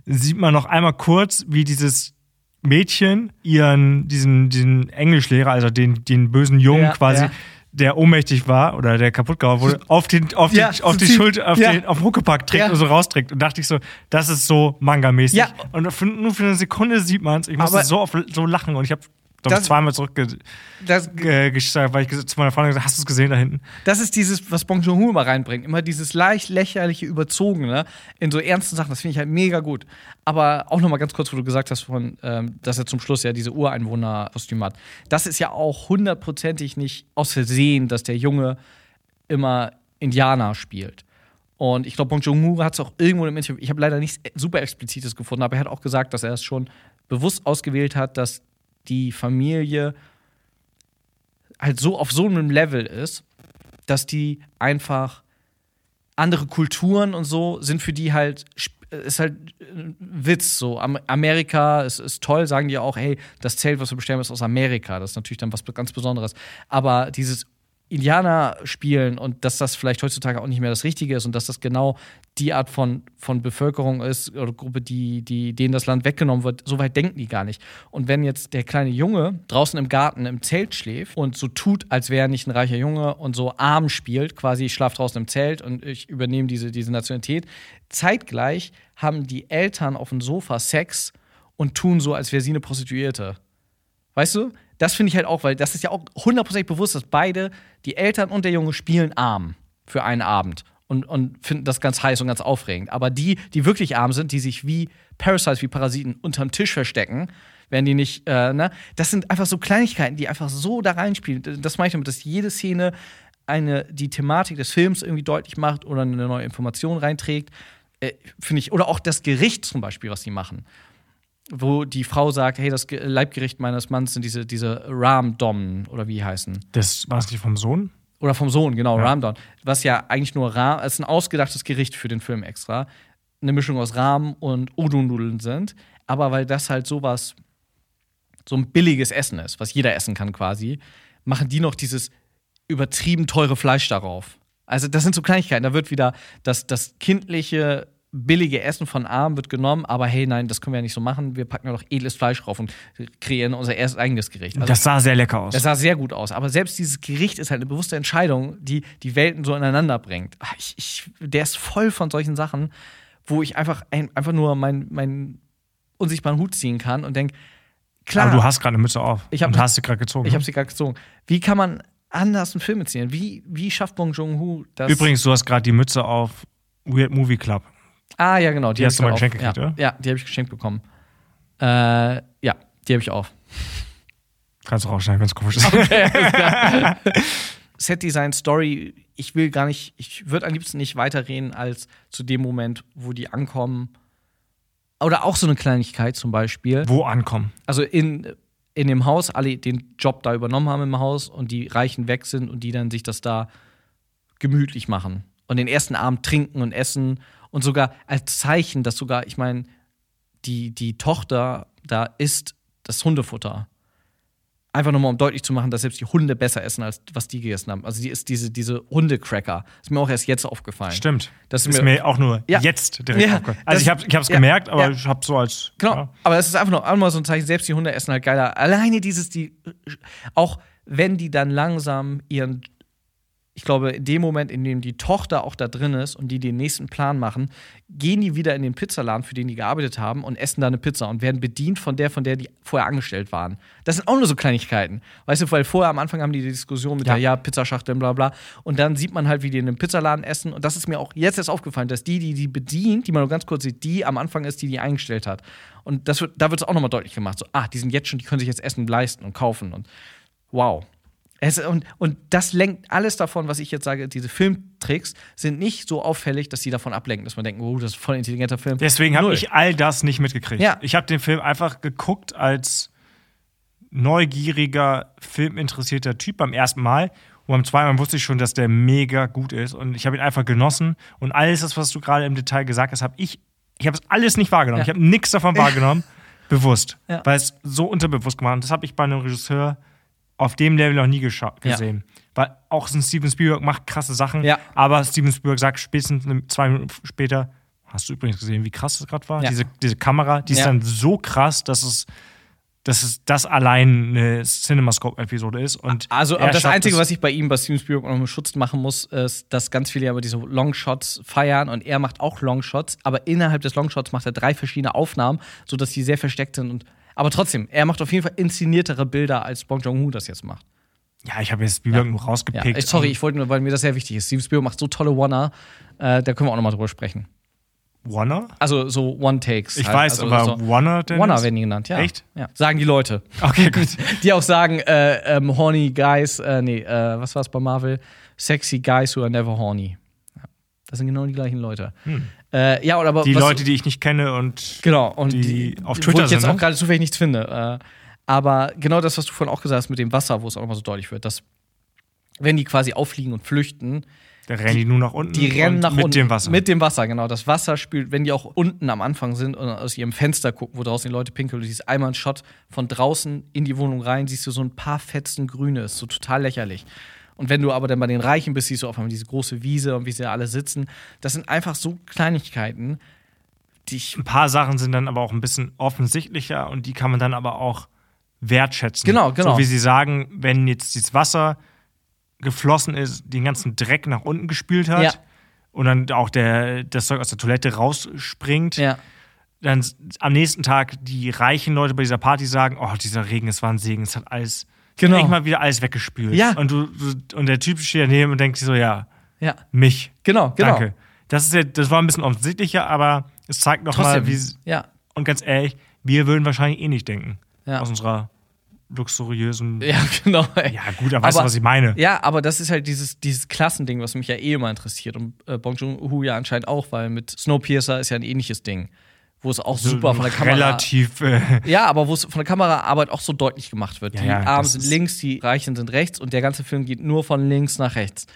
sieht man noch einmal kurz, wie dieses Mädchen ihren, diesen, diesen Englischlehrer, also den, den bösen Jungen quasi. Der ohnmächtig war oder der kaputt gehauen wurde, auf, den, auf, Ja, die, auf die Schulter, auf ja. den auf den Huckepack trägt Ja. und so rausträgt. Und dachte ich so, das ist so Manga-mäßig. Ja. Und für, nur für eine Sekunde sieht man es. Ich musste so, auf, so lachen und ich habe glaube Das- zweimal zurückgesagt, Das, weil ich zu meiner Freundin gesagt hast du es gesehen da hinten? das ist dieses, was Bong Joon-ho immer reinbringt. Immer dieses leicht lächerliche, überzogene in so ernsten Sachen. Das finde ich halt mega gut. Aber auch noch mal ganz kurz, wo du gesagt hast, von, ähm, dass er zum Schluss ja diese Ureinwohner-Kostüm hat. Das ist ja auch hundertprozentig nicht aus Versehen, dass der Junge immer Indianer spielt. Und ich glaube, Bong Joon-ho hat es auch irgendwo im Interview, ich habe leider nichts super Explizites gefunden, aber er hat auch gesagt, dass er es schon bewusst ausgewählt hat, dass die Familie halt so auf so einem Level ist, dass die einfach andere Kulturen und so sind für die halt ist halt ein Witz so. Am Amerika ist, ist toll sagen die auch hey das Zelt was wir bestellen ist aus Amerika. Das ist natürlich dann was ganz Besonderes. Aber dieses Indianer spielen und dass das vielleicht heutzutage auch nicht mehr das Richtige ist und dass das genau die Art von, von Bevölkerung ist oder Gruppe, die, die, denen das Land weggenommen wird, so weit denken die gar nicht. Und wenn jetzt der kleine Junge draußen im Garten im Zelt schläft und so tut, als wäre er nicht ein reicher Junge und so arm spielt, quasi ich schlafe draußen im Zelt und ich übernehme diese, diese Nationalität, zeitgleich haben die Eltern auf dem Sofa Sex und tun so, als wäre sie eine Prostituierte. Weißt du? Das finde ich halt auch, weil das ist ja auch hundertprozentig bewusst, dass beide, die Eltern und der Junge, spielen arm für einen Abend und, und finden das ganz heiß und ganz aufregend. Aber die, die wirklich arm sind, die sich wie Parasites, wie Parasiten unterm Tisch verstecken, werden die nicht, äh, ne? Das sind einfach so Kleinigkeiten, die einfach so da reinspielen. Das meine ich damit, dass jede Szene eine, die Thematik des Films irgendwie deutlich macht oder eine neue Information reinträgt. Äh, finde ich, oder auch das Gericht zum Beispiel, was die machen wo die Frau sagt, hey, das Ge- Leibgericht meines Mannes sind diese, diese Ram-Dom oder wie heißen. Das war es nicht vom Sohn? Oder vom Sohn, genau, Ja. Ramdon. Was ja eigentlich nur Ram, es ist ein ausgedachtes Gericht für den Film extra. Eine Mischung aus Rahm und Udon-Nudeln sind. Aber weil das halt sowas, so ein billiges Essen ist, was jeder essen kann quasi, machen die noch dieses übertrieben teure Fleisch darauf. Also, das sind so Kleinigkeiten. Da wird wieder das, das kindliche, billige Essen von Arm wird genommen, aber hey, nein, das können wir ja nicht so machen. Wir packen ja noch edles Fleisch drauf und kreieren unser erstes eigenes Gericht. Also, Das sah sehr lecker aus. das sah sehr gut aus. Aber selbst dieses Gericht ist halt eine bewusste Entscheidung, die die Welten so ineinander bringt. Ah, Ich, ich, der ist voll von solchen Sachen, wo ich einfach, ein, einfach nur meinen mein unsichtbaren Hut ziehen kann und denke, klar, Aber du hast gerade eine Mütze auf. Ich hab- und hast sie gerade gezogen. ich habe ne? sie gerade gezogen. Wie kann man anders einen Film erzählen? Wie, wie schafft Bong Joon-ho das? Übrigens, du hast gerade die Mütze auf Weird Movie Club. Ah, ja, genau. Die hast hab du mal geschenkt gekriegt, ja. oder? Ja, die habe ich geschenkt bekommen. Äh, ja, die habe ich auf. Kannst du rausschneiden, ganz komisch ist. Set-Design, Story, ich will gar nicht, ich würde am liebsten nicht weiterreden als zu dem Moment, wo die ankommen. Oder auch so eine Kleinigkeit zum Beispiel. Wo ankommen? Also in, in dem Haus alle den Job da übernommen haben im Haus und die Reichen weg sind und die dann sich das da gemütlich machen und den ersten Abend trinken und essen und sogar als Zeichen, dass sogar, ich meine, die, die Tochter da isst das Hundefutter. Einfach nur mal, um deutlich zu machen, dass selbst die Hunde besser essen, als was die gegessen haben. Also die ist diese, diese Hundecracker. Ist mir auch erst jetzt aufgefallen. Stimmt. Das ist ist mir, auch nur Ja. jetzt direkt Ja, aufgefallen. das- Also ich habe ich hab's ja, gemerkt, aber ich habe so als Genau, aber es ist einfach nur einmal so ein Zeichen, selbst die Hunde essen halt geiler. Alleine dieses, die, auch wenn die dann langsam ihren, ich glaube, in dem Moment, in dem die Tochter auch da drin ist und die den nächsten Plan machen, gehen die wieder in den Pizzaladen, für den die gearbeitet haben und essen da eine Pizza und werden bedient von der, von der die vorher angestellt waren. Das sind auch nur so Kleinigkeiten. Weißt du, weil vorher am Anfang haben die die Diskussion mit Ja. der ja, Pizzaschachteln, bla bla. Und dann sieht man halt, wie die in einem Pizzaladen essen. Und das ist mir auch jetzt erst aufgefallen, dass die, die die bedient, die man nur ganz kurz sieht, die am Anfang ist, die die eingestellt hat. Und das wird, da wird es auch nochmal deutlich gemacht. So, ah, die sind jetzt schon, die können sich jetzt Essen leisten und kaufen. Und wow. Es, und, und das lenkt alles davon, was ich jetzt sage, diese Filmtricks sind nicht so auffällig, dass sie davon ablenken, dass man denkt, oh, das ist voll ein intelligenter Film. Deswegen habe ich all das nicht mitgekriegt. Ja. Ich habe den Film einfach geguckt als neugieriger, filminteressierter Typ beim ersten Mal. Und beim zweiten Mal wusste ich schon, dass der mega gut ist. Und ich habe ihn einfach genossen. Und alles das, was du gerade im Detail gesagt hast, habe ich, ich habe es alles nicht wahrgenommen. Ja. Ich habe nichts davon wahrgenommen, bewusst. Ja. Weil es so unterbewusst gemacht ist. Das habe ich bei einem Regisseur auf dem Level noch nie gescha- Ja. gesehen. Weil auch so ein Steven Spielberg macht krasse Sachen. Ja. Aber Steven Spielberg sagt spätestens zwei Minuten später, hast du übrigens gesehen, wie krass das gerade war? Ja. Diese, diese Kamera, die ist dann so krass, dass es, dass es das allein eine Cinemascope-Episode ist. Und Also, aber das Einzige, was ich bei ihm, bei Steven Spielberg noch mal Schutz machen muss, ist, dass ganz viele aber diese Longshots feiern und er macht auch Longshots, aber innerhalb des Longshots macht er drei verschiedene Aufnahmen, sodass die sehr versteckt sind. Und, aber trotzdem, er macht auf jeden Fall inszeniertere Bilder, als Bong Joon-ho das jetzt macht. Ja, ich habe jetzt Spielberg Ja. nur Ja, rausgepickt. ich- sorry, ich wollte nur, weil mir das sehr wichtig ist. Steven Spielberg macht so tolle Warner, äh, da können wir auch noch mal drüber sprechen. Warner? Also so One-Takes. Ich halt. weiß, also, aber so Warner denn? Warner werden die genannt, ja. Echt? Ja. Sagen die Leute. Okay, gut. Die auch sagen, äh, ähm, horny guys, äh, nee, äh, was war's bei Marvel? Sexy guys who are never horny. Ja. Das sind genau die gleichen Leute. Äh, ja, oder aber Die was, Leute, die ich nicht kenne und genau und die auf wo Twitter ich jetzt sind, auch ne? gerade zufällig nichts finde. Äh, aber genau das, was du vorhin auch gesagt hast mit dem Wasser, wo es auch nochmal so deutlich wird, dass wenn die quasi auffliegen und flüchten, da rennen die nur nach unten. die rennen nach mit unten. dem Wasser. Mit dem Wasser, genau. Das Wasser spült, wenn die auch unten am Anfang sind und aus ihrem Fenster gucken, wo draußen die Leute pinkeln, du siehst einmal einen Shot von draußen in die Wohnung rein, siehst du so ein paar Fetzen Grünes, so total lächerlich. Und wenn du aber dann bei den Reichen bist, siehst du auf einmal diese große Wiese und wie sie alle sitzen. Das sind einfach so Kleinigkeiten, die ich. ein paar Sachen sind dann aber auch ein bisschen offensichtlicher und die kann man dann aber auch wertschätzen. Genau, genau. So wie sie sagen, wenn jetzt das Wasser geflossen ist, den ganzen Dreck nach unten gespült hat Ja. und dann auch der, das Zeug aus der Toilette rausspringt, Ja. dann am nächsten Tag die reichen Leute bei dieser Party sagen, oh, dieser Regen, es war ein Segen, es hat alles, Genau. eigentlich mal wieder alles weggespült. Ja. Und, du, du, und der Typ steht daneben und denkt sich so, ja, Ja. mich. Genau, genau. Danke. Das, ist ja, das war ein bisschen offensichtlicher, aber es zeigt noch mal, Trotzdem. wie, Ja. und ganz ehrlich, wir würden wahrscheinlich eh nicht denken. Ja. Aus unserer luxuriösen. Ja, Ja, genau. gut, aber weißt du, was ich meine? Ja, aber das ist halt dieses, dieses Klassending, was mich ja eh immer interessiert. Und äh, Bong Joon-ho ja anscheinend auch, weil mit Snowpiercer ist ja ein ähnliches Ding. Wo es auch super von der Kamera. Relativ. Äh, Ja, aber wo es von der Kameraarbeit auch so deutlich gemacht wird. Ja, die ja, Armen sind links, die Reichen sind rechts und der ganze Film geht nur von links nach rechts.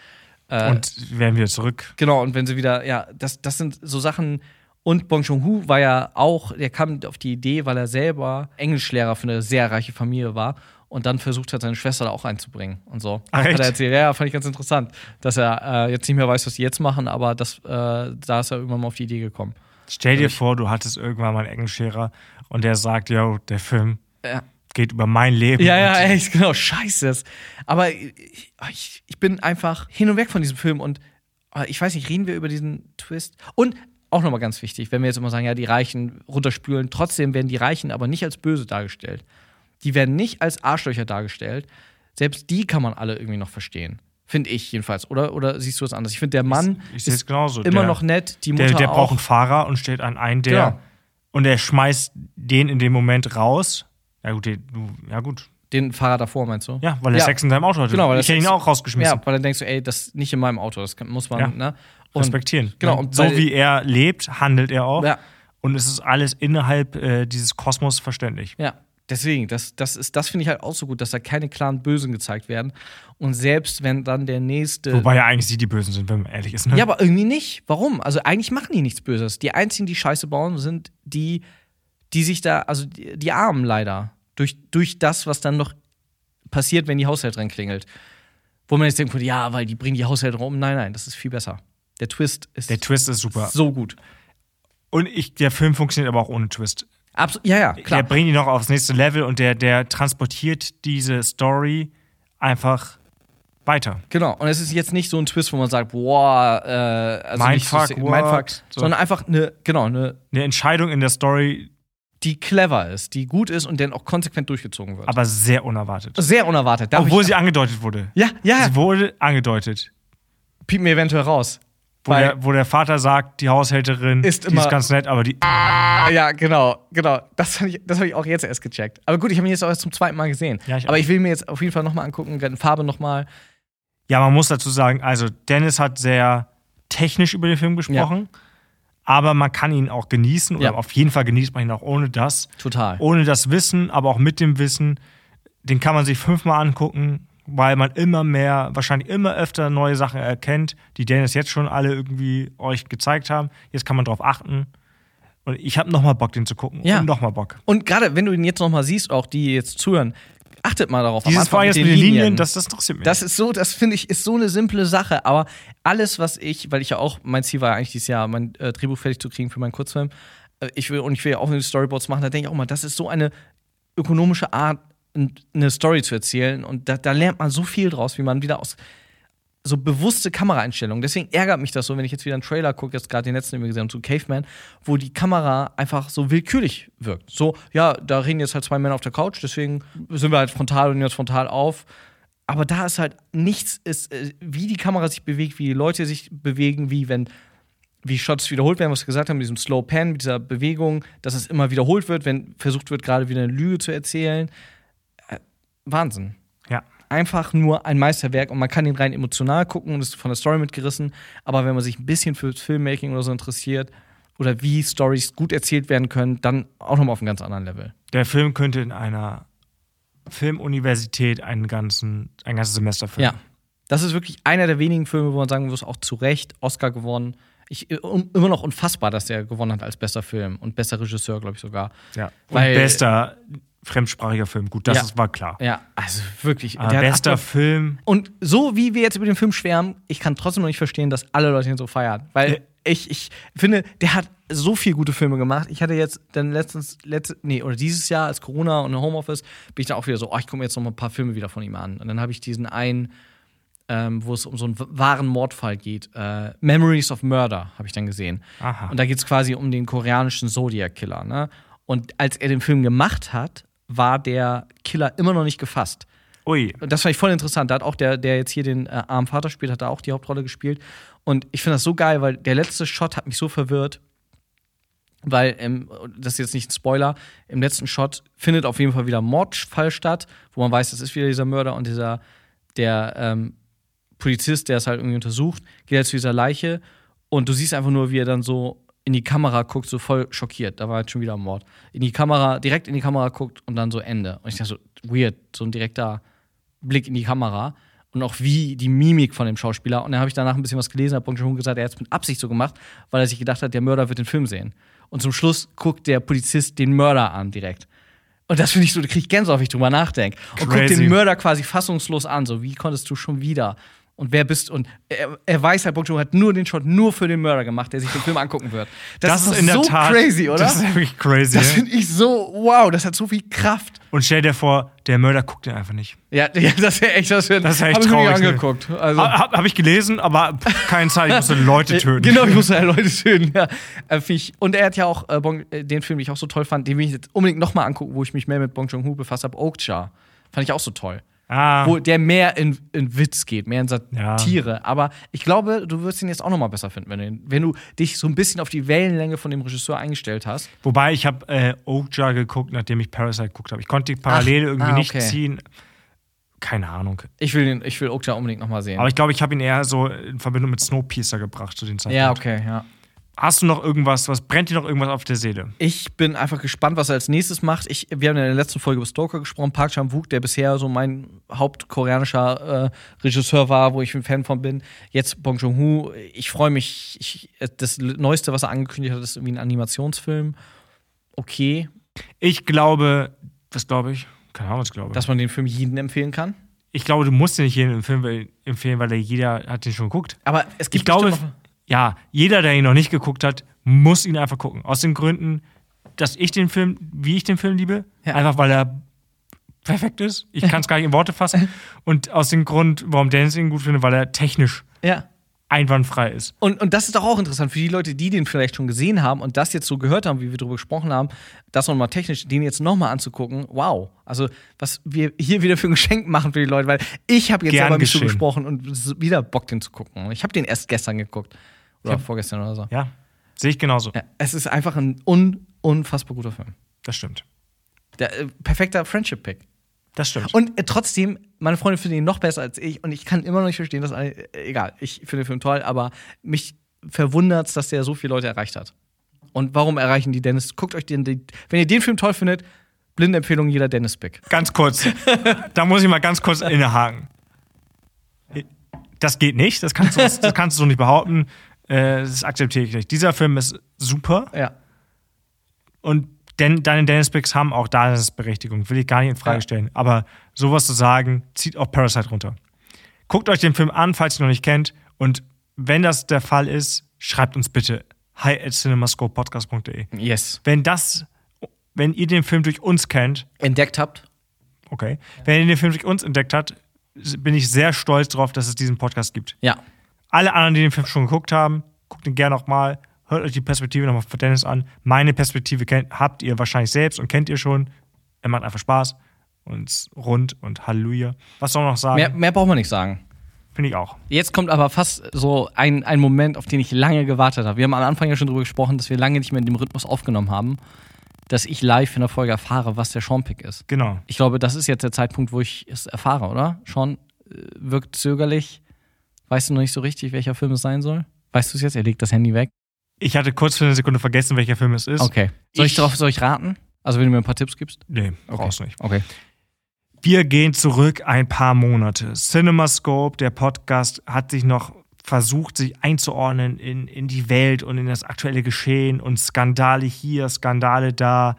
Äh, und werden wir zurück. Genau, und wenn sie wieder, ja, das, das sind so Sachen. Und Bong Joon-ho war ja auch, der kam auf die Idee, weil er selber Englischlehrer für eine sehr reiche Familie war und dann versucht hat, seine Schwester da auch einzubringen und so. Ach, Hat er erzählt, ja, ja, fand ich ganz interessant, dass er äh, jetzt nicht mehr weiß, was die jetzt machen, aber das, äh, da ist er irgendwann mal auf die Idee gekommen. Stell dir vor, du hattest irgendwann mal einen Englischlehrer und der sagt, yo, der Film Ja. geht über mein Leben. Ja, ja, echt, genau, scheiße. Aber ich, ich, ich bin einfach hin und weg von diesem Film und äh, ich weiß nicht, reden wir über diesen Twist? Und auch nochmal ganz wichtig, wenn wir jetzt immer sagen, ja, die Reichen runterspülen, trotzdem werden die Reichen aber nicht als böse dargestellt. Die werden nicht als Arschlöcher dargestellt. Selbst die kann man alle irgendwie noch verstehen. Finde ich jedenfalls. Oder, oder siehst du es anders? Ich finde, der Mann ich seh's ist genauso. immer Der- noch nett, die Mutter Der, der auch. braucht einen Fahrer und stellt einen ein, der. Genau. Und er schmeißt den in dem Moment raus. Ja, gut, den, ja, gut. Den Fahrer davor, meinst du? Ja, weil er Sex in seinem Auto hatte. Genau, weil er ich hätte ihn auch rausgeschmissen. Ja, weil dann denkst du, ey, das ist nicht in meinem Auto, das muss man, Ja. ne? Und- respektieren. Genau, Und und so wie er lebt, handelt er auch. Ja. Und es ist alles innerhalb äh, dieses Kosmos verständlich. Ja. Deswegen, das, das, ist- das finde ich halt auch so gut, dass da keine klaren Bösen gezeigt werden. Und selbst wenn dann der nächste. Wobei ja eigentlich sie die Bösen sind, wenn man ehrlich ist. Ne? Ja, aber irgendwie nicht. Warum? Also eigentlich machen die nichts Böses. Die einzigen, die Scheiße bauen, sind die, die sich da, also die, die Armen leider. Durch, durch das, was dann noch passiert, wenn die Haushälterin klingelt. Wo man jetzt denkt, ja, weil die bringen die Haushälterin um. Nein, nein, das ist viel besser. Der Twist ist Der Twist ist super. so gut. Und ich, der Film funktioniert aber auch ohne Twist. Abs ja, ja, Der klar. bringt ihn noch aufs nächste Level und der, der transportiert diese Story einfach weiter. Genau. Und es ist jetzt nicht so ein Twist, wo man sagt, boah, äh, also Mindfuck, so? Mindfuck, So. sondern einfach eine, genau, eine, Eine Entscheidung in der Story, die clever ist, die gut ist und dann auch konsequent durchgezogen wird. aber sehr unerwartet. Sehr unerwartet. Darf Obwohl sie angedeutet wurde. ja, ja, Sie wurde angedeutet. piept mir eventuell raus. Wo der, wo der Vater sagt, die Haushälterin Ist die immer- ist ganz nett, aber die. Ah, ja, genau, genau. Das habe ich, das hab ich auch jetzt erst gecheckt. Aber gut, ich habe ihn jetzt auch erst zum zweiten Mal gesehen. Ja, ich Aber auch. ich will mir jetzt auf jeden Fall nochmal angucken, in Farbe nochmal. Ja, man muss dazu sagen, also Dennis hat sehr technisch über den Film gesprochen, aber man kann ihn auch genießen oder Ja. auf jeden Fall genießt man ihn auch ohne das. Total. Ohne das Wissen, aber auch mit dem Wissen. Den kann man sich fünfmal angucken, weil man immer mehr, wahrscheinlich immer öfter neue Sachen erkennt, die Dennis jetzt schon alle irgendwie euch gezeigt haben. Jetzt kann man drauf achten. Und ich habe nochmal Bock, den zu gucken. Ja. Und nochmal Bock. Und gerade wenn du ihn jetzt nochmal siehst, auch die jetzt zuhören, achtet mal darauf. Dieses Vor jetzt mit den Linien, das, das interessiert mich. Das ist so, das finde ich, ist so eine simple Sache. Aber alles, was ich, weil ich ja auch, mein Ziel war ja eigentlich dieses Jahr, mein äh, Drehbuch fertig zu kriegen für meinen Kurzfilm. Äh, ich will, und ich will ja auch eine Storyboards machen, da denke ich auch mal, das ist so eine ökonomische Art, eine Story zu erzählen. Und da, da lernt man so viel draus, wie man wieder aus so bewusste Kameraeinstellungen. Deswegen ärgert mich das so, wenn ich jetzt wieder einen Trailer gucke, jetzt gerade den letzten, den wir gesehen haben, zu Caveman, wo die Kamera einfach so willkürlich wirkt. So, ja, da reden jetzt halt zwei Männer auf der Couch, deswegen sind wir halt frontal und nehmen jetzt frontal auf. Aber da ist halt nichts, ist, äh, wie die Kamera sich bewegt, wie die Leute sich bewegen, wie wenn wie Shots wiederholt werden, was wir gesagt haben, mit diesem Slow Pan, mit dieser Bewegung, dass es immer wiederholt wird, wenn versucht wird, gerade wieder eine Lüge zu erzählen. Wahnsinn ja. einfach nur ein Meisterwerk und man kann ihn rein emotional gucken und ist von der Story mitgerissen. Aber wenn man sich ein bisschen für Filmmaking oder so interessiert oder wie Stories gut erzählt werden können, dann auch nochmal auf einem ganz anderen Level. Der Film könnte in einer Filmuniversität einen ganzen, ein ganzes Semester filmen. Ja. Das ist wirklich einer der wenigen Filme, wo man sagen muss, auch zu Recht Oscar gewonnen. Ich, äh, um, immer noch unfassbar, dass der gewonnen hat als bester Film und bester Regisseur, glaube ich sogar. Ja. Und Weil- bester fremdsprachiger Film. Gut, das Ja. war klar. Ja, also wirklich. Hat bester abge- Film. Und so wie wir jetzt über den Film schwärmen, ich kann trotzdem noch nicht verstehen, dass alle Leute ihn so feiern. Weil Ja. ich, ich finde, der hat so viel gute Filme gemacht. Ich hatte jetzt dann letztens, letzte, nee, oder dieses Jahr als Corona und Homeoffice, bin ich dann auch wieder so, oh, ich gucke mir jetzt noch mal ein paar Filme wieder von ihm an. Und dann habe ich diesen einen, ähm, wo es um so einen wahren Mordfall geht. Äh, Memories of Murder habe ich dann gesehen. Aha. Und da geht es quasi um den koreanischen Zodiac-Killer. Ne? Und als er den Film gemacht hat, war der Killer immer noch nicht gefasst. Ui. Und das fand ich voll interessant. Da hat auch der, der jetzt hier den äh, armen Vater spielt, hat da auch die Hauptrolle gespielt. Und ich finde das so geil, weil der letzte Shot hat mich so verwirrt. Weil, ähm, das ist jetzt nicht ein Spoiler, im letzten Shot findet auf jeden Fall wieder ein Mordfall statt, wo man weiß, das ist wieder dieser Mörder und dieser, der ähm, Polizist, der es halt irgendwie untersucht, geht halt zu dieser Leiche und du siehst einfach nur, wie er dann so in die Kamera guckt, so voll schockiert. Da war halt schon wieder ein Mord. In die Kamera, direkt in die Kamera guckt und dann so Ende. Und ich dachte so, weird, so ein direkter Blick in die Kamera und auch wie die Mimik von dem Schauspieler. Und dann habe ich danach ein bisschen was gelesen, hat Bong Joon-ho gesagt, er hat es mit Absicht so gemacht, weil er sich gedacht hat, der Mörder wird den Film sehen. Und zum Schluss guckt der Polizist den Mörder an direkt. Und das finde ich so, da kriege ich Gänsehaut, wenn ich drüber nachdenke. Und guckt den Mörder quasi fassungslos an, so wie konntest du schon wieder? Und wer bist und er, er weiß halt, Bong Joon-ho hat nur den Shot nur für den Mörder gemacht, der sich den Film angucken wird. Das, ist, doch in der so Tat. crazy, oder? Das ist wirklich crazy. Das finde ich so, wow, das hat so viel Kraft. Und stell dir vor, der Mörder guckt den einfach nicht. Ja, ja das wäre echt, das wäre Das ist echt hab ich mir traurig, ne? angeguckt. Also, Habe hab ich gelesen, aber keine Zeit, ich musste Leute töten. Genau, ich musste halt Leute töten. Ja. Äh, ich- Und er hat ja auch äh, Bong, äh, den Film, den ich auch so toll fand, den will ich jetzt unbedingt nochmal angucken, wo ich mich mehr mit Bong Joon-ho befasst habe, Okja. Fand ich auch so toll. Ah, Wo der mehr in, in Witz geht, mehr in Satire. Aber ich glaube, du wirst ihn jetzt auch nochmal besser finden, wenn du, wenn du dich so ein bisschen auf die Wellenlänge von dem Regisseur eingestellt hast. wobei ich habe äh, Okja geguckt, nachdem ich Parasite geguckt habe. Ich konnte die Parallele Ach, irgendwie ah, nicht okay. ziehen. Keine Ahnung. Ich will, den, ich will Okja unbedingt nochmal sehen. Aber ich glaube, ich habe ihn eher so in Verbindung mit Snowpiercer gebracht zu den Zeitpunkt. ja, okay, ja. Hast du noch irgendwas, was brennt dir noch irgendwas auf der Seele? Ich bin einfach gespannt, was er als nächstes macht. Ich, wir haben in der letzten Folge über Stalker gesprochen, Park Chan-wook, der bisher so mein hauptkoreanischer äh, Regisseur war, wo ich ein Fan von bin. Jetzt Bong Joon-ho. Ich freue mich. Ich, das Neueste, was er angekündigt hat, ist irgendwie ein Animationsfilm. Okay. Ich glaube, das glaube ich, keine Ahnung, was ich glaube. Dass man den Film jeden empfehlen kann. ich glaube, du musst den nicht jedem Film empfehlen, weil der jeder hat den schon geguckt. Aber es gibt Ich glaube, ja, jeder, der ihn noch nicht geguckt hat, muss ihn einfach gucken. Aus den Gründen, dass ich den Film, wie ich den Film liebe, Ja. einfach weil er perfekt ist. Ich kann es gar nicht in Worte fassen. Und aus dem Grund, warum Dennis ihn gut findet, weil er technisch ja. einwandfrei ist. Und, und das ist doch auch interessant für die Leute, die den vielleicht schon gesehen haben und das jetzt so gehört haben, wie wir darüber gesprochen haben, das nochmal technisch, den jetzt nochmal anzugucken. Wow. Also, was wir hier wieder für ein Geschenk machen für die Leute, weil ich habe jetzt Gern selber geschehen. gesprochen und wieder Bock, den zu gucken. Ich habe den erst gestern geguckt. Oder vorgestern oder so. Ja, sehe ich genauso. Ja, es ist einfach ein un unfassbar guter Film. Das stimmt. Der äh, perfekter Friendship-Pick. Das stimmt. Und äh, trotzdem, meine Freunde finden ihn noch besser als ich und ich kann immer noch nicht verstehen, dass äh, egal, ich finde den Film toll, aber mich verwundert dass der so viele Leute erreicht hat. Und warum erreichen die Dennis? Guckt euch den, den wenn ihr den Film toll findet, blinde Empfehlung jeder Dennis-Pick. Ganz kurz. da muss ich mal ganz kurz innehaken. Das geht nicht, das kannst du, das kannst du so nicht behaupten. Äh, Das akzeptiere ich nicht. Dieser Film ist super Ja. und denn, deine Dennis Picks haben auch Daseinsberechtigung, will ich gar nicht in Frage Ja. stellen. Aber sowas zu sagen, zieht auch Parasite runter. Guckt euch den Film an, falls ihr ihn noch nicht kennt. Und wenn das der Fall ist, schreibt uns bitte hi at cinemascopepodcast.de. Yes. Wenn das, wenn ihr den Film durch uns kennt, Entdeckt habt. Okay. Wenn ihr den Film durch uns entdeckt habt, bin ich sehr stolz darauf, dass es diesen Podcast gibt. Ja. Alle anderen, die den Film schon geguckt haben, guckt ihn gerne nochmal. Hört euch die Perspektive nochmal von Dennis an. Meine Perspektive kennt, habt ihr wahrscheinlich selbst und kennt ihr schon. Er macht einfach Spaß und ist rund und Halleluja. Was soll man noch sagen? Mehr, mehr braucht man nicht sagen. Finde ich auch. Jetzt kommt aber fast so ein, ein Moment, auf den ich lange gewartet habe. Wir haben am Anfang ja schon darüber gesprochen, dass wir lange nicht mehr in dem Rhythmus aufgenommen haben, dass ich live in der Folge erfahre, was der Sean-Pick ist. Genau. Ich glaube, das ist jetzt der Zeitpunkt, wo ich es erfahre, oder? Sean äh, wirkt zögerlich. Weißt du noch nicht so richtig, welcher Film es sein soll? Weißt du es jetzt? Er legt das Handy weg. Ich hatte kurz für eine Sekunde vergessen, welcher Film es ist. Okay. Soll ich, Ich- drauf, soll ich raten? Also, wenn du mir ein paar Tipps gibst? Nee, Okay. brauchst nicht. Okay. Wir gehen zurück ein paar Monate. CinemaScope, der Podcast, hat sich noch versucht, sich einzuordnen in, in die Welt und in das aktuelle Geschehen und Skandale hier, Skandale da.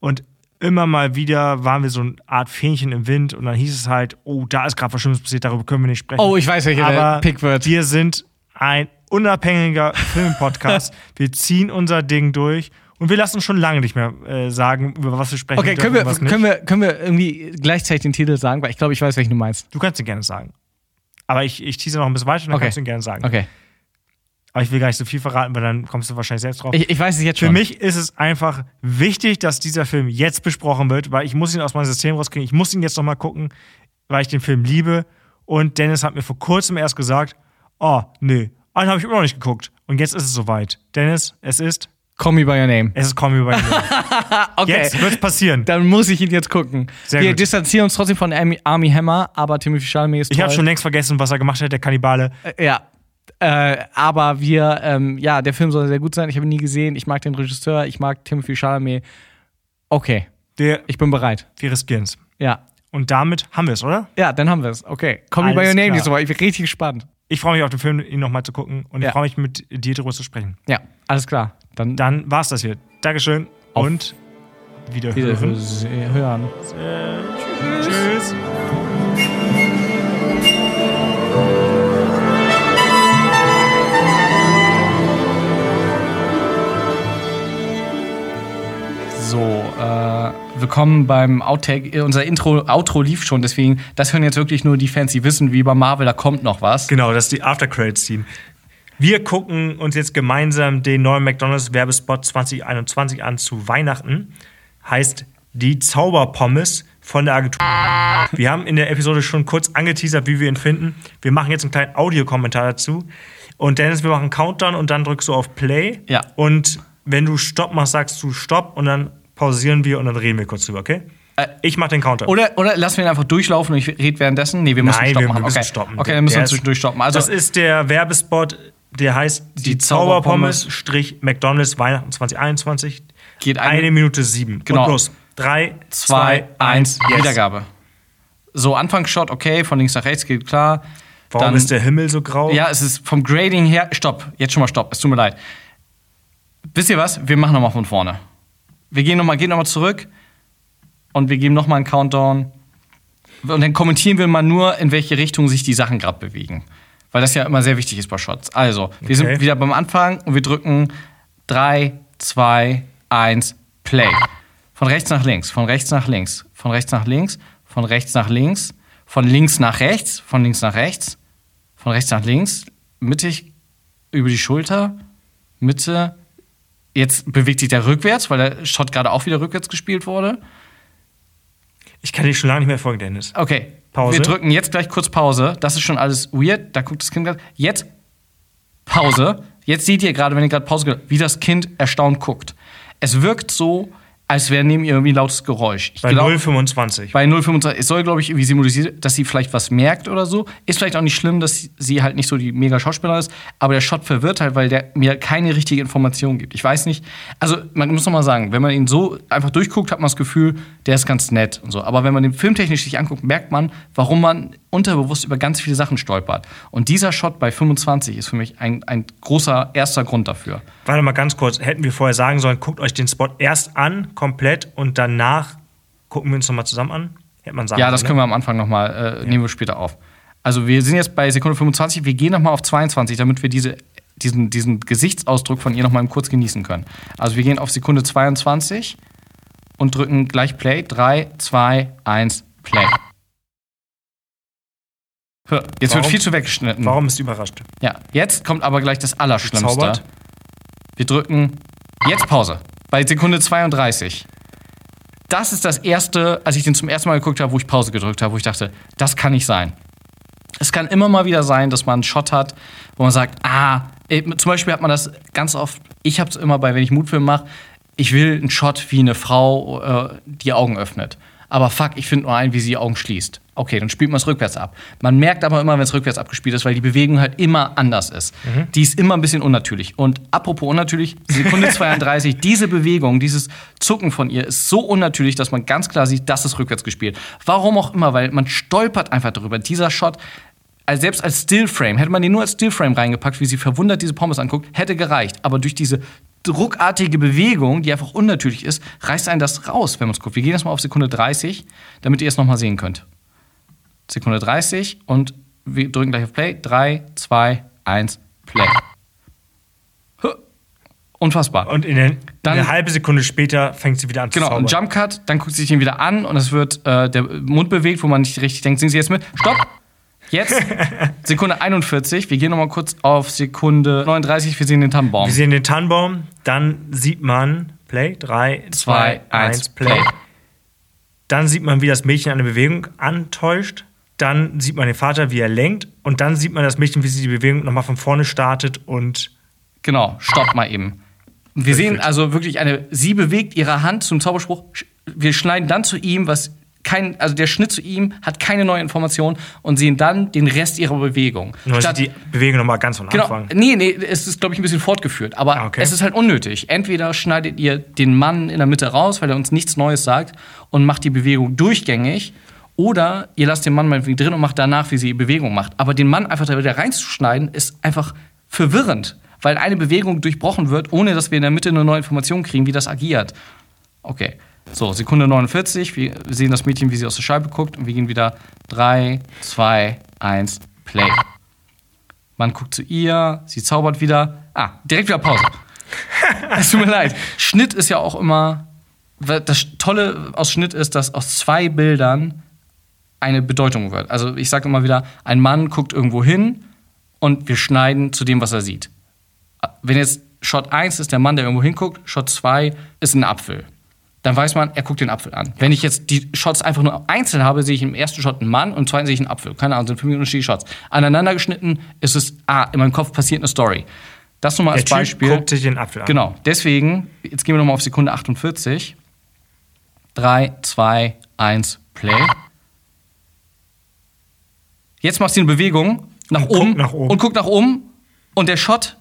Und immer mal wieder waren wir so eine Art Fähnchen im Wind und dann hieß es halt, oh, da ist gerade was Schlimmes passiert, darüber können wir nicht sprechen. Oh, ich weiß, welcher der Aber Pick wird. wir sind ein unabhängiger Filmpodcast. wir ziehen unser Ding durch und wir lassen schon lange nicht mehr äh, sagen, über was wir sprechen. Okay, können wir, können, wir, können wir irgendwie gleichzeitig den Titel sagen? Weil ich glaube, ich weiß, welchen du meinst. Du kannst ihn gerne sagen. Aber ich, ich tease noch ein bisschen weiter und dann Okay. kannst du ihn gerne sagen. Okay. Aber ich will gar nicht so viel verraten, weil dann kommst du wahrscheinlich selbst drauf. Ich, ich weiß es jetzt Für schon. mich ist es einfach wichtig, dass dieser Film jetzt besprochen wird, weil ich muss ihn aus meinem System rauskriegen. Ich muss ihn jetzt noch mal gucken, weil ich den Film liebe. Und Dennis hat mir vor kurzem erst gesagt, oh, nee, einen habe ich immer noch nicht geguckt. Und jetzt ist es soweit. Dennis, es ist, Call me by your name. es ist Call Me By Your Name. Okay. Jetzt wird es passieren. Dann muss ich ihn jetzt gucken. Sehr wir gut. distanzieren uns trotzdem von Army, Hammer, aber Timothy Chalamet ist Ich habe schon längst vergessen, was er gemacht hat, der Kannibale. Äh, Ja. Äh, aber wir, ähm, ja, der Film soll sehr gut sein. Ich habe ihn nie gesehen. Ich mag den Regisseur. Ich mag Timothy Chalamet. Okay, Der, ich bin bereit. wir riskieren es. Ja. Und damit haben wir es, oder? Ja, dann haben wir es. Okay. Call me by your name Woche. Ich bin richtig gespannt. Ich freue mich auf den Film, ihn nochmal zu gucken. Und Ja. ich freue mich, mit dir darüber zu sprechen. Ja, alles klar. Dann Dann war's das hier. Dankeschön Auf und wieder wieder hören. hören. Tschüss. So, äh, willkommen beim Outtake. Unser Intro, Outro lief schon, deswegen, das hören jetzt wirklich nur die Fans, die wissen, wie bei Marvel, da kommt noch was. Genau, das ist die After Credits Scene. Wir gucken uns jetzt gemeinsam den neuen McDonald's Werbespot 2021 an zu Weihnachten. Heißt die Zauberpommes von der Agentur. Wir haben in der Episode schon kurz angeteasert, wie wir ihn finden. Wir machen jetzt einen kleinen Audiokommentar dazu. Und Dennis, wir machen einen Countdown und dann drückst du auf Play. Ja. Und wenn du Stopp machst, sagst du Stopp und dann pausieren wir und dann reden wir kurz drüber, okay? Äh, ich mach den Countdown. Oder, oder lassen wir ihn einfach durchlaufen und ich rede währenddessen? Nee, wir müssen Nein, Stopp wir, müssen okay. stoppen. Okay, dann müssen wir zwischendurch stoppen. Also, das ist der Werbespot, Der heißt die, Die Zauberpommes Zauberpommes Strich McDonalds Weihnachten 2021. Geht eine, eine- Minute sieben. Genau. Und los. Drei, Zwei, eins, yes. Wiedergabe. So, Anfangsshot, okay, von links nach rechts geht klar. Warum Dann- ist der Himmel so grau? Ja, es ist vom Grading her. Stopp, jetzt schon mal stopp. Es tut mir leid. Wisst ihr was? Wir machen nochmal von vorne. Wir gehen nochmal gehen zurück und wir geben nochmal einen Countdown. Und dann kommentieren wir mal nur, in welche Richtung sich die Sachen gerade bewegen. Weil das ja immer sehr wichtig ist bei Shots. Also, wir Okay. sind wieder beim Anfang und wir drücken 3, 2, 1, Play. Von rechts nach links, von rechts nach links, von rechts nach links, von rechts nach links, von links nach rechts, von links nach rechts, von rechts nach links, mittig über die Schulter, Mitte. Jetzt bewegt sich der rückwärts, weil der Shot gerade auch wieder rückwärts gespielt wurde. Ich kann dich schon lange nicht mehr folgen, Dennis. Okay, Pause. wir drücken jetzt gleich kurz Pause. Das ist schon alles weird. Da guckt das Kind gerade. Jetzt Pause. Jetzt seht ihr gerade, wenn ihr gerade Pause gehört, wie das Kind erstaunt guckt. Es wirkt so, als wäre neben ihr irgendwie ein lautes Geräusch. Ich Bei glaub- 0,25. bei 0,25. Es soll, glaube ich, irgendwie symbolisieren, dass sie vielleicht was merkt oder so. Ist vielleicht auch nicht schlimm, dass sie halt nicht so die mega Schauspielerin ist, aber der Shot verwirrt halt, weil der mir keine richtige Information gibt. Ich weiß nicht. Also, man muss noch mal sagen, wenn man ihn so einfach durchguckt, hat man das Gefühl, der ist ganz nett und so. Aber wenn man den filmtechnisch sich anguckt, merkt man, warum man unterbewusst über ganz viele Sachen stolpert. Und dieser Shot bei 25 ist für mich ein, ein großer erster Grund dafür. Warte mal ganz kurz. Hätten wir vorher sagen sollen, guckt euch den Spot erst an, komplett, und danach gucken wir uns nochmal zusammen an? Hätte man sagen Ja, das können, können wir am Anfang noch mal, äh, nehmen wir später auf. Also wir sind jetzt bei Sekunde 25, wir gehen noch mal auf 22, damit wir diese, diesen, diesen Gesichtsausdruck von ihr noch mal kurz genießen können. Also wir gehen auf Sekunde 22 und drücken gleich Play. 3, 2, 1, Play. Jetzt wird Warum- viel zu weggeschnitten. Warum bist du überrascht? Ja, jetzt kommt aber gleich das Allerschlimmste. Gezaubert? Wir drücken jetzt Pause. Bei Sekunde 32. Das ist das erste, als ich den zum ersten Mal geguckt habe, wo ich Pause gedrückt habe, wo ich dachte, das kann nicht sein. Es kann immer mal wieder sein, dass man einen Shot hat, wo man sagt, ah, zum Beispiel hat man das ganz oft, ich habe es immer bei, wenn ich Mutfilm mache, ich will einen Shot wie eine Frau äh, die Augen öffnet. Aber fuck, ich finde nur einen, wie sie die Augen schließt. Okay, dann spielt man es rückwärts ab. Man merkt aber immer, wenn es rückwärts abgespielt ist, weil die Bewegung halt immer anders ist. Die ist immer ein bisschen unnatürlich. Und apropos unnatürlich, Sekunde 32, diese Bewegung, dieses Zucken von ihr ist so unnatürlich, dass man ganz klar sieht, das ist rückwärts gespielt. Warum auch immer, weil man stolpert einfach darüber. Dieser Shot, also selbst als Stillframe, hätte man den nur als Stillframe reingepackt, wie sie verwundert diese Pommes anguckt, hätte gereicht. Aber durch diese druckartige Bewegung, die einfach unnatürlich ist, reißt einen das raus, wenn man es guckt. Wir gehen jetzt mal auf Sekunde 30, damit ihr es nochmal sehen könnt. Sekunde 30 und wir drücken gleich auf Play. 3, 2, 1, Play. Unfassbar. Und in der, Dann- eine halbe Sekunde später fängt sie wieder an zu Genau, ein. Jump Cut, dann guckt sie sich ihn wieder an und es wird äh, der Mund bewegt, wo man nicht richtig denkt, singen Sie jetzt mit. Stopp! Jetzt, Sekunde 41. Wir gehen nochmal kurz auf Sekunde 39. Wir sehen den Tannenbaum. Wir sehen den Tannenbaum, dann sieht man Play, 3, 2, 1, Play. Dann sieht man, wie das Mädchen eine Bewegung antäuscht. Dann sieht man den Vater, wie er lenkt. Und dann sieht man das Mädchen, wie sie die Bewegung nochmal von vorne startet und Genau, stopp mal eben. Wir sehen also wirklich eine, sie bewegt ihre Hand zum Zauberspruch. Wir schneiden dann zu ihm, was kein, also der Schnitt zu ihm hat keine neue Information und sehen dann den Rest ihrer Bewegung. man Statt- die Bewegung nochmal ganz von Genau. Anfang. Nee, nee, es ist, glaube ich, ein bisschen fortgeführt. Aber Ah, okay. es ist halt unnötig. Entweder schneidet ihr den Mann in der Mitte raus, weil er uns nichts Neues sagt und macht die Bewegung durchgängig. Oder ihr lasst den Mann mal drin und macht danach, wie sie die Bewegung macht. Aber den Mann einfach da wieder reinzuschneiden, ist einfach verwirrend. Weil eine Bewegung durchbrochen wird, ohne dass wir in der Mitte eine neue Information kriegen, wie das agiert. Okay. So, Sekunde 49. Wir sehen das Mädchen, wie sie aus der Scheibe guckt. Und wir gehen wieder 3, 2, 1, Play. Man guckt zu ihr, sie zaubert wieder. Ah, direkt wieder Pause. es tut mir leid. Schnitt ist ja auch immer. Das Tolle aus Schnitt ist, dass aus zwei Bildern eine Bedeutung wird. Also ich sage immer wieder, ein Mann guckt irgendwo hin und wir schneiden zu dem, was er sieht. Wenn jetzt Shot 1 ist der Mann, der irgendwo hinguckt, Shot 2 ist ein Apfel. Dann weiß man, er guckt den Apfel an. Wenn ich jetzt die Shots einfach nur einzeln habe, sehe ich im ersten Shot einen Mann und im zweiten sehe ich einen Apfel. Keine Ahnung, sind für mich unterschiedliche Shots. Aneinander geschnitten ist es, ah, in meinem Kopf passiert eine Story. Das nur mal Der als Typ Beispiel. guckt sich den Apfel an. Genau, deswegen, jetzt gehen wir nochmal auf Sekunde 48. 3, 2, 1, Play. Jetzt machst du eine Bewegung nach Und guck oben, nach oben. und guck nach oben Und der Shot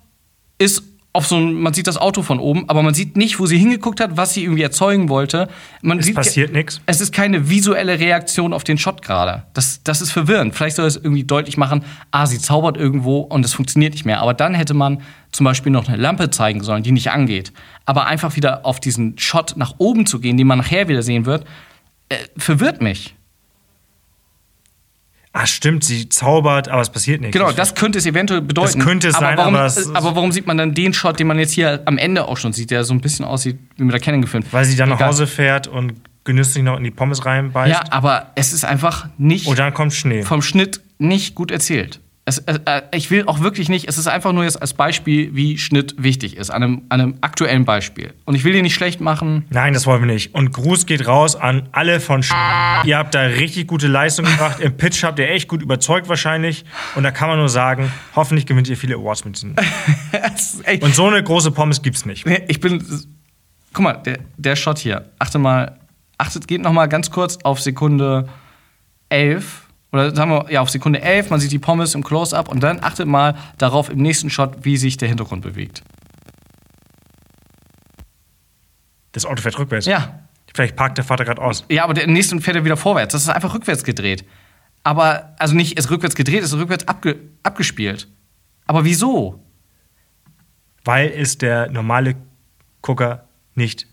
ist auf so ein, man sieht das Auto von oben, aber man sieht nicht, wo sie hingeguckt hat, was sie irgendwie erzeugen wollte. Man Es sieht, passiert nichts. Es ist keine visuelle Reaktion auf den Shot gerade. Das, das ist verwirrend. Vielleicht soll es irgendwie deutlich machen, ah, sie zaubert irgendwo und es funktioniert nicht mehr. Aber dann hätte man zum Beispiel noch eine Lampe zeigen sollen, die nicht angeht. Aber einfach wieder auf diesen Shot nach oben zu gehen, den man nachher wieder sehen wird, äh, verwirrt mich. Ah, stimmt, sie zaubert, aber es passiert nichts. Genau, das könnte es eventuell bedeuten. Das könnte es sein, warum, aber es ist- aber warum sieht man dann den Shot, den man jetzt hier am Ende auch schon sieht, der so ein bisschen aussieht wie mit der Canon gefilmt? Weil sie dann nach Egal. Hause fährt und genüsslich noch in die Pommes reinbeißt. Ja, aber es ist einfach nicht Und dann kommt Schnee. vom Schnitt nicht gut erzählt. Es, äh, ich will auch wirklich nicht, es ist einfach nur jetzt als Beispiel, wie Schnitt wichtig ist, an einem, an einem aktuellen Beispiel. Und ich will den nicht schlecht machen. Nein, das wollen wir nicht. Und Gruß geht raus an alle von Sch Ihr habt da richtig gute Leistung gebracht. Im Pitch habt ihr echt gut überzeugt wahrscheinlich. Und da kann man nur sagen, hoffentlich gewinnt ihr viele Awards mit diesen. Und so eine große Pommes gibt's nicht. Ich bin. Guck mal, der, der Shot hier. Achte mal, achtet, geht noch mal ganz kurz auf Sekunde 11. Oder sagen wir, ja, auf Sekunde 11. Man sieht die Pommes im Close-Up. Und dann achtet mal darauf im nächsten Shot, wie sich der Hintergrund bewegt. Das Auto fährt rückwärts. Ja. Vielleicht parkt der Vater gerade aus. Ja, aber der im nächsten fährt er wieder vorwärts. Das ist einfach rückwärts gedreht. Aber, also nicht ist rückwärts gedreht, ist rückwärts abge, abgespielt. Aber wieso? Weil es der normale Gucker nicht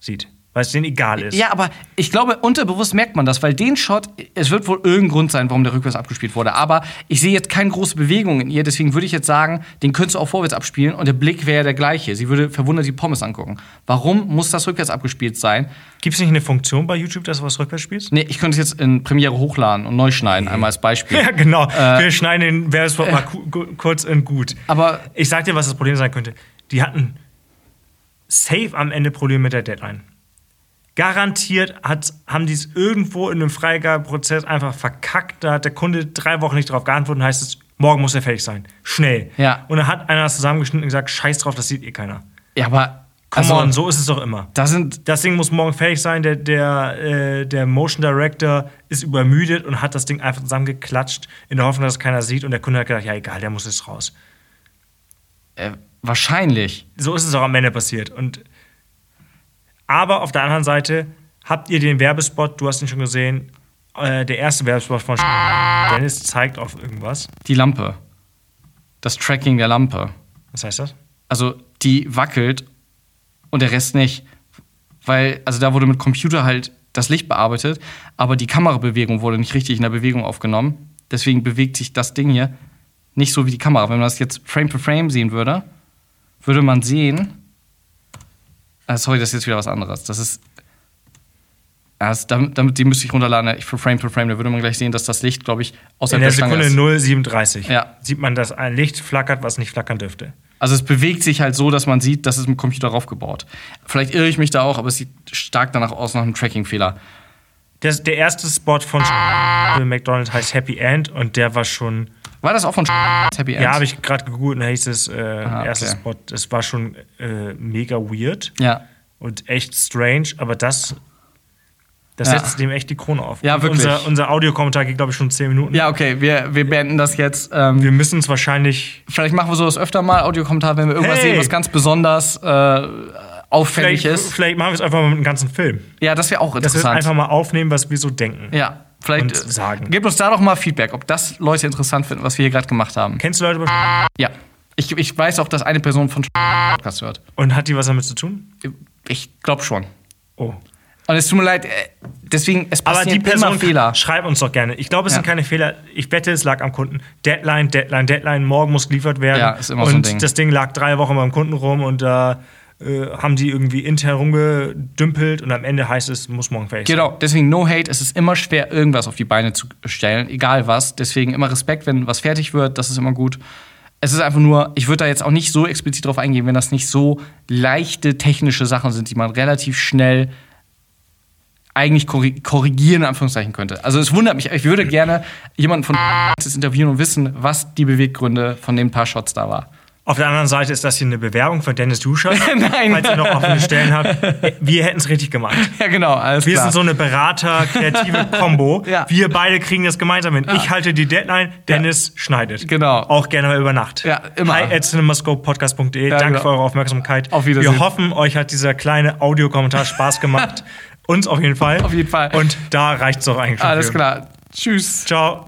sieht. Weil es denen egal ist. Ja, aber ich glaube, unterbewusst merkt man das, weil den Shot, es wird wohl irgendein Grund sein, warum der rückwärts abgespielt wurde. Aber ich sehe jetzt keine große Bewegung in ihr, deswegen würde ich jetzt sagen, den könntest du auch vorwärts abspielen und der Blick wäre der gleiche. Sie würde verwundert die Pommes angucken. Warum muss das rückwärts abgespielt sein? Gibt es nicht eine Funktion bei YouTube, dass du was rückwärts spielst? Nee, ich könnte es jetzt in Premiere hochladen und neu schneiden, einmal als Beispiel. Ja, genau. Wir schneiden den Werbespot mal ku- ku- kurz in gut. Aber Ich sag dir, was das Problem sein könnte. Die hatten safe am Ende Probleme mit der Deadline. Garantiert hat, haben die es irgendwo in einem Freigabeprozess einfach verkackt. Da hat der Kunde drei Wochen nicht darauf geantwortet und heißt es, morgen muss er fertig sein. Schnell. Ja. Und dann hat einer das zusammengeschnitten und gesagt, scheiß drauf, das sieht eh keiner. ja, aber Come also, on, so ist es doch immer. da sind Das Ding muss morgen fertig sein. Der, der, äh, der Motion Director ist übermüdet und hat das Ding einfach zusammengeklatscht, in der Hoffnung, dass es keiner sieht. Und der Kunde hat gedacht, ja egal, der muss jetzt raus. äh, wahrscheinlich. So ist es auch am Ende passiert. Und aber auf der anderen Seite habt ihr den Werbespot, du hast ihn schon gesehen, äh, der erste Werbespot von Dennis zeigt auf irgendwas. Die Lampe. Das Tracking der Lampe. Was heißt das? Also die wackelt und der Rest nicht. Weil, also da wurde mit Computer halt das Licht bearbeitet, aber die Kamerabewegung wurde nicht richtig in der Bewegung aufgenommen. Deswegen bewegt sich das Ding hier nicht so wie die Kamera. Wenn man das jetzt Frame für Frame sehen würde, würde man sehen. Ah, sorry, das ist jetzt wieder was anderes. Das ist. Ah, das, damit, damit, die müsste ich runterladen, ich für Frame für Frame. Da würde man gleich sehen, dass das Licht, glaube ich, In außerhalb der Sekunde ist. 037 Ja. sieht man, dass ein Licht flackert, was nicht flackern dürfte. Also es bewegt sich halt so, dass man sieht, das ist mit dem Computer raufgebaut. Vielleicht irre ich mich da auch, aber es sieht stark danach aus nach einem Tracking-Fehler. Der erste Spot von für McDonald's heißt Happy End und der war schon. War das auch von Happy End? Ja, habe ich gerade gegoogelt und da hieß es, äh, Ah, erster okay. Spot, das war schon äh, mega weird Ja. und echt strange, aber das, das Ja. setzt dem echt die Krone auf. Ja, wirklich. Unser, unser Audiokommentar geht, glaube ich, schon 10 Minuten. Ja, okay, wir, wir beenden das jetzt. Ähm, Wir müssen es wahrscheinlich. vielleicht machen wir sowas öfter mal, Audiokommentar, wenn wir irgendwas Hey! sehen, was ganz besonders äh, auffällig Vielleicht, ist. vielleicht machen wir es einfach mal mit einem ganzen Film. Ja, das wäre auch Dass wir interessant. einfach mal aufnehmen, was wir so denken. ja, vielleicht äh, sagen. gebt uns da doch mal Feedback, ob das Leute interessant finden, was wir hier gerade gemacht haben. Kennst du Leute Ja. Ich, ich weiß auch, dass eine Person von Podcast hört. und hat die was damit zu tun? Ich glaube schon. Oh. Und es tut mir leid, äh, deswegen, es Aber passieren die Person, immer Fehler. schreib uns doch gerne. Ich glaube, es Ja. sind keine Fehler. Ich wette, es lag am Kunden. Deadline, Deadline, Deadline. Morgen muss geliefert werden. Ja, ist immer und so ein Ding. das Ding lag drei Wochen beim Kunden rum und da äh, haben die irgendwie intern rumgedümpelt und am Ende heißt es, muss morgen fertig sein. Genau, deswegen no hate. Es ist immer schwer, irgendwas auf die Beine zu stellen, egal was. Deswegen immer Respekt, wenn was fertig wird, das ist immer gut. Es ist einfach nur, ich würde da jetzt auch nicht so explizit drauf eingehen, wenn das nicht so leichte technische Sachen sind, die man relativ schnell eigentlich korri- korrigieren, in Anführungszeichen könnte. Also es wundert mich, ich würde gerne jemanden von interviewen und wissen, was die Beweggründe von den paar Shots da war. Auf der anderen Seite ist das hier eine Bewerbung von Dennis Duscher. Nein. Falls ihr noch offene Stellen habt. Wir hätten es richtig gemacht. Ja, genau, alles Wir klar. sind so eine Berater-kreative Kombo. Ja. Wir beide kriegen das gemeinsam hin. Ich halte die Deadline, Dennis schneidet. Genau. Auch gerne mal über Nacht. Ja, immer. Hi at cinemascopepodcast.de. Ja, Danke genau. für eure Aufmerksamkeit. Auf Wiedersehen. Wir hoffen, euch hat dieser kleine Audiokommentar Spaß gemacht. Uns auf jeden Fall. Auf jeden Fall. Und da reicht es auch eigentlich schon. alles für. klar. Tschüss. Ciao.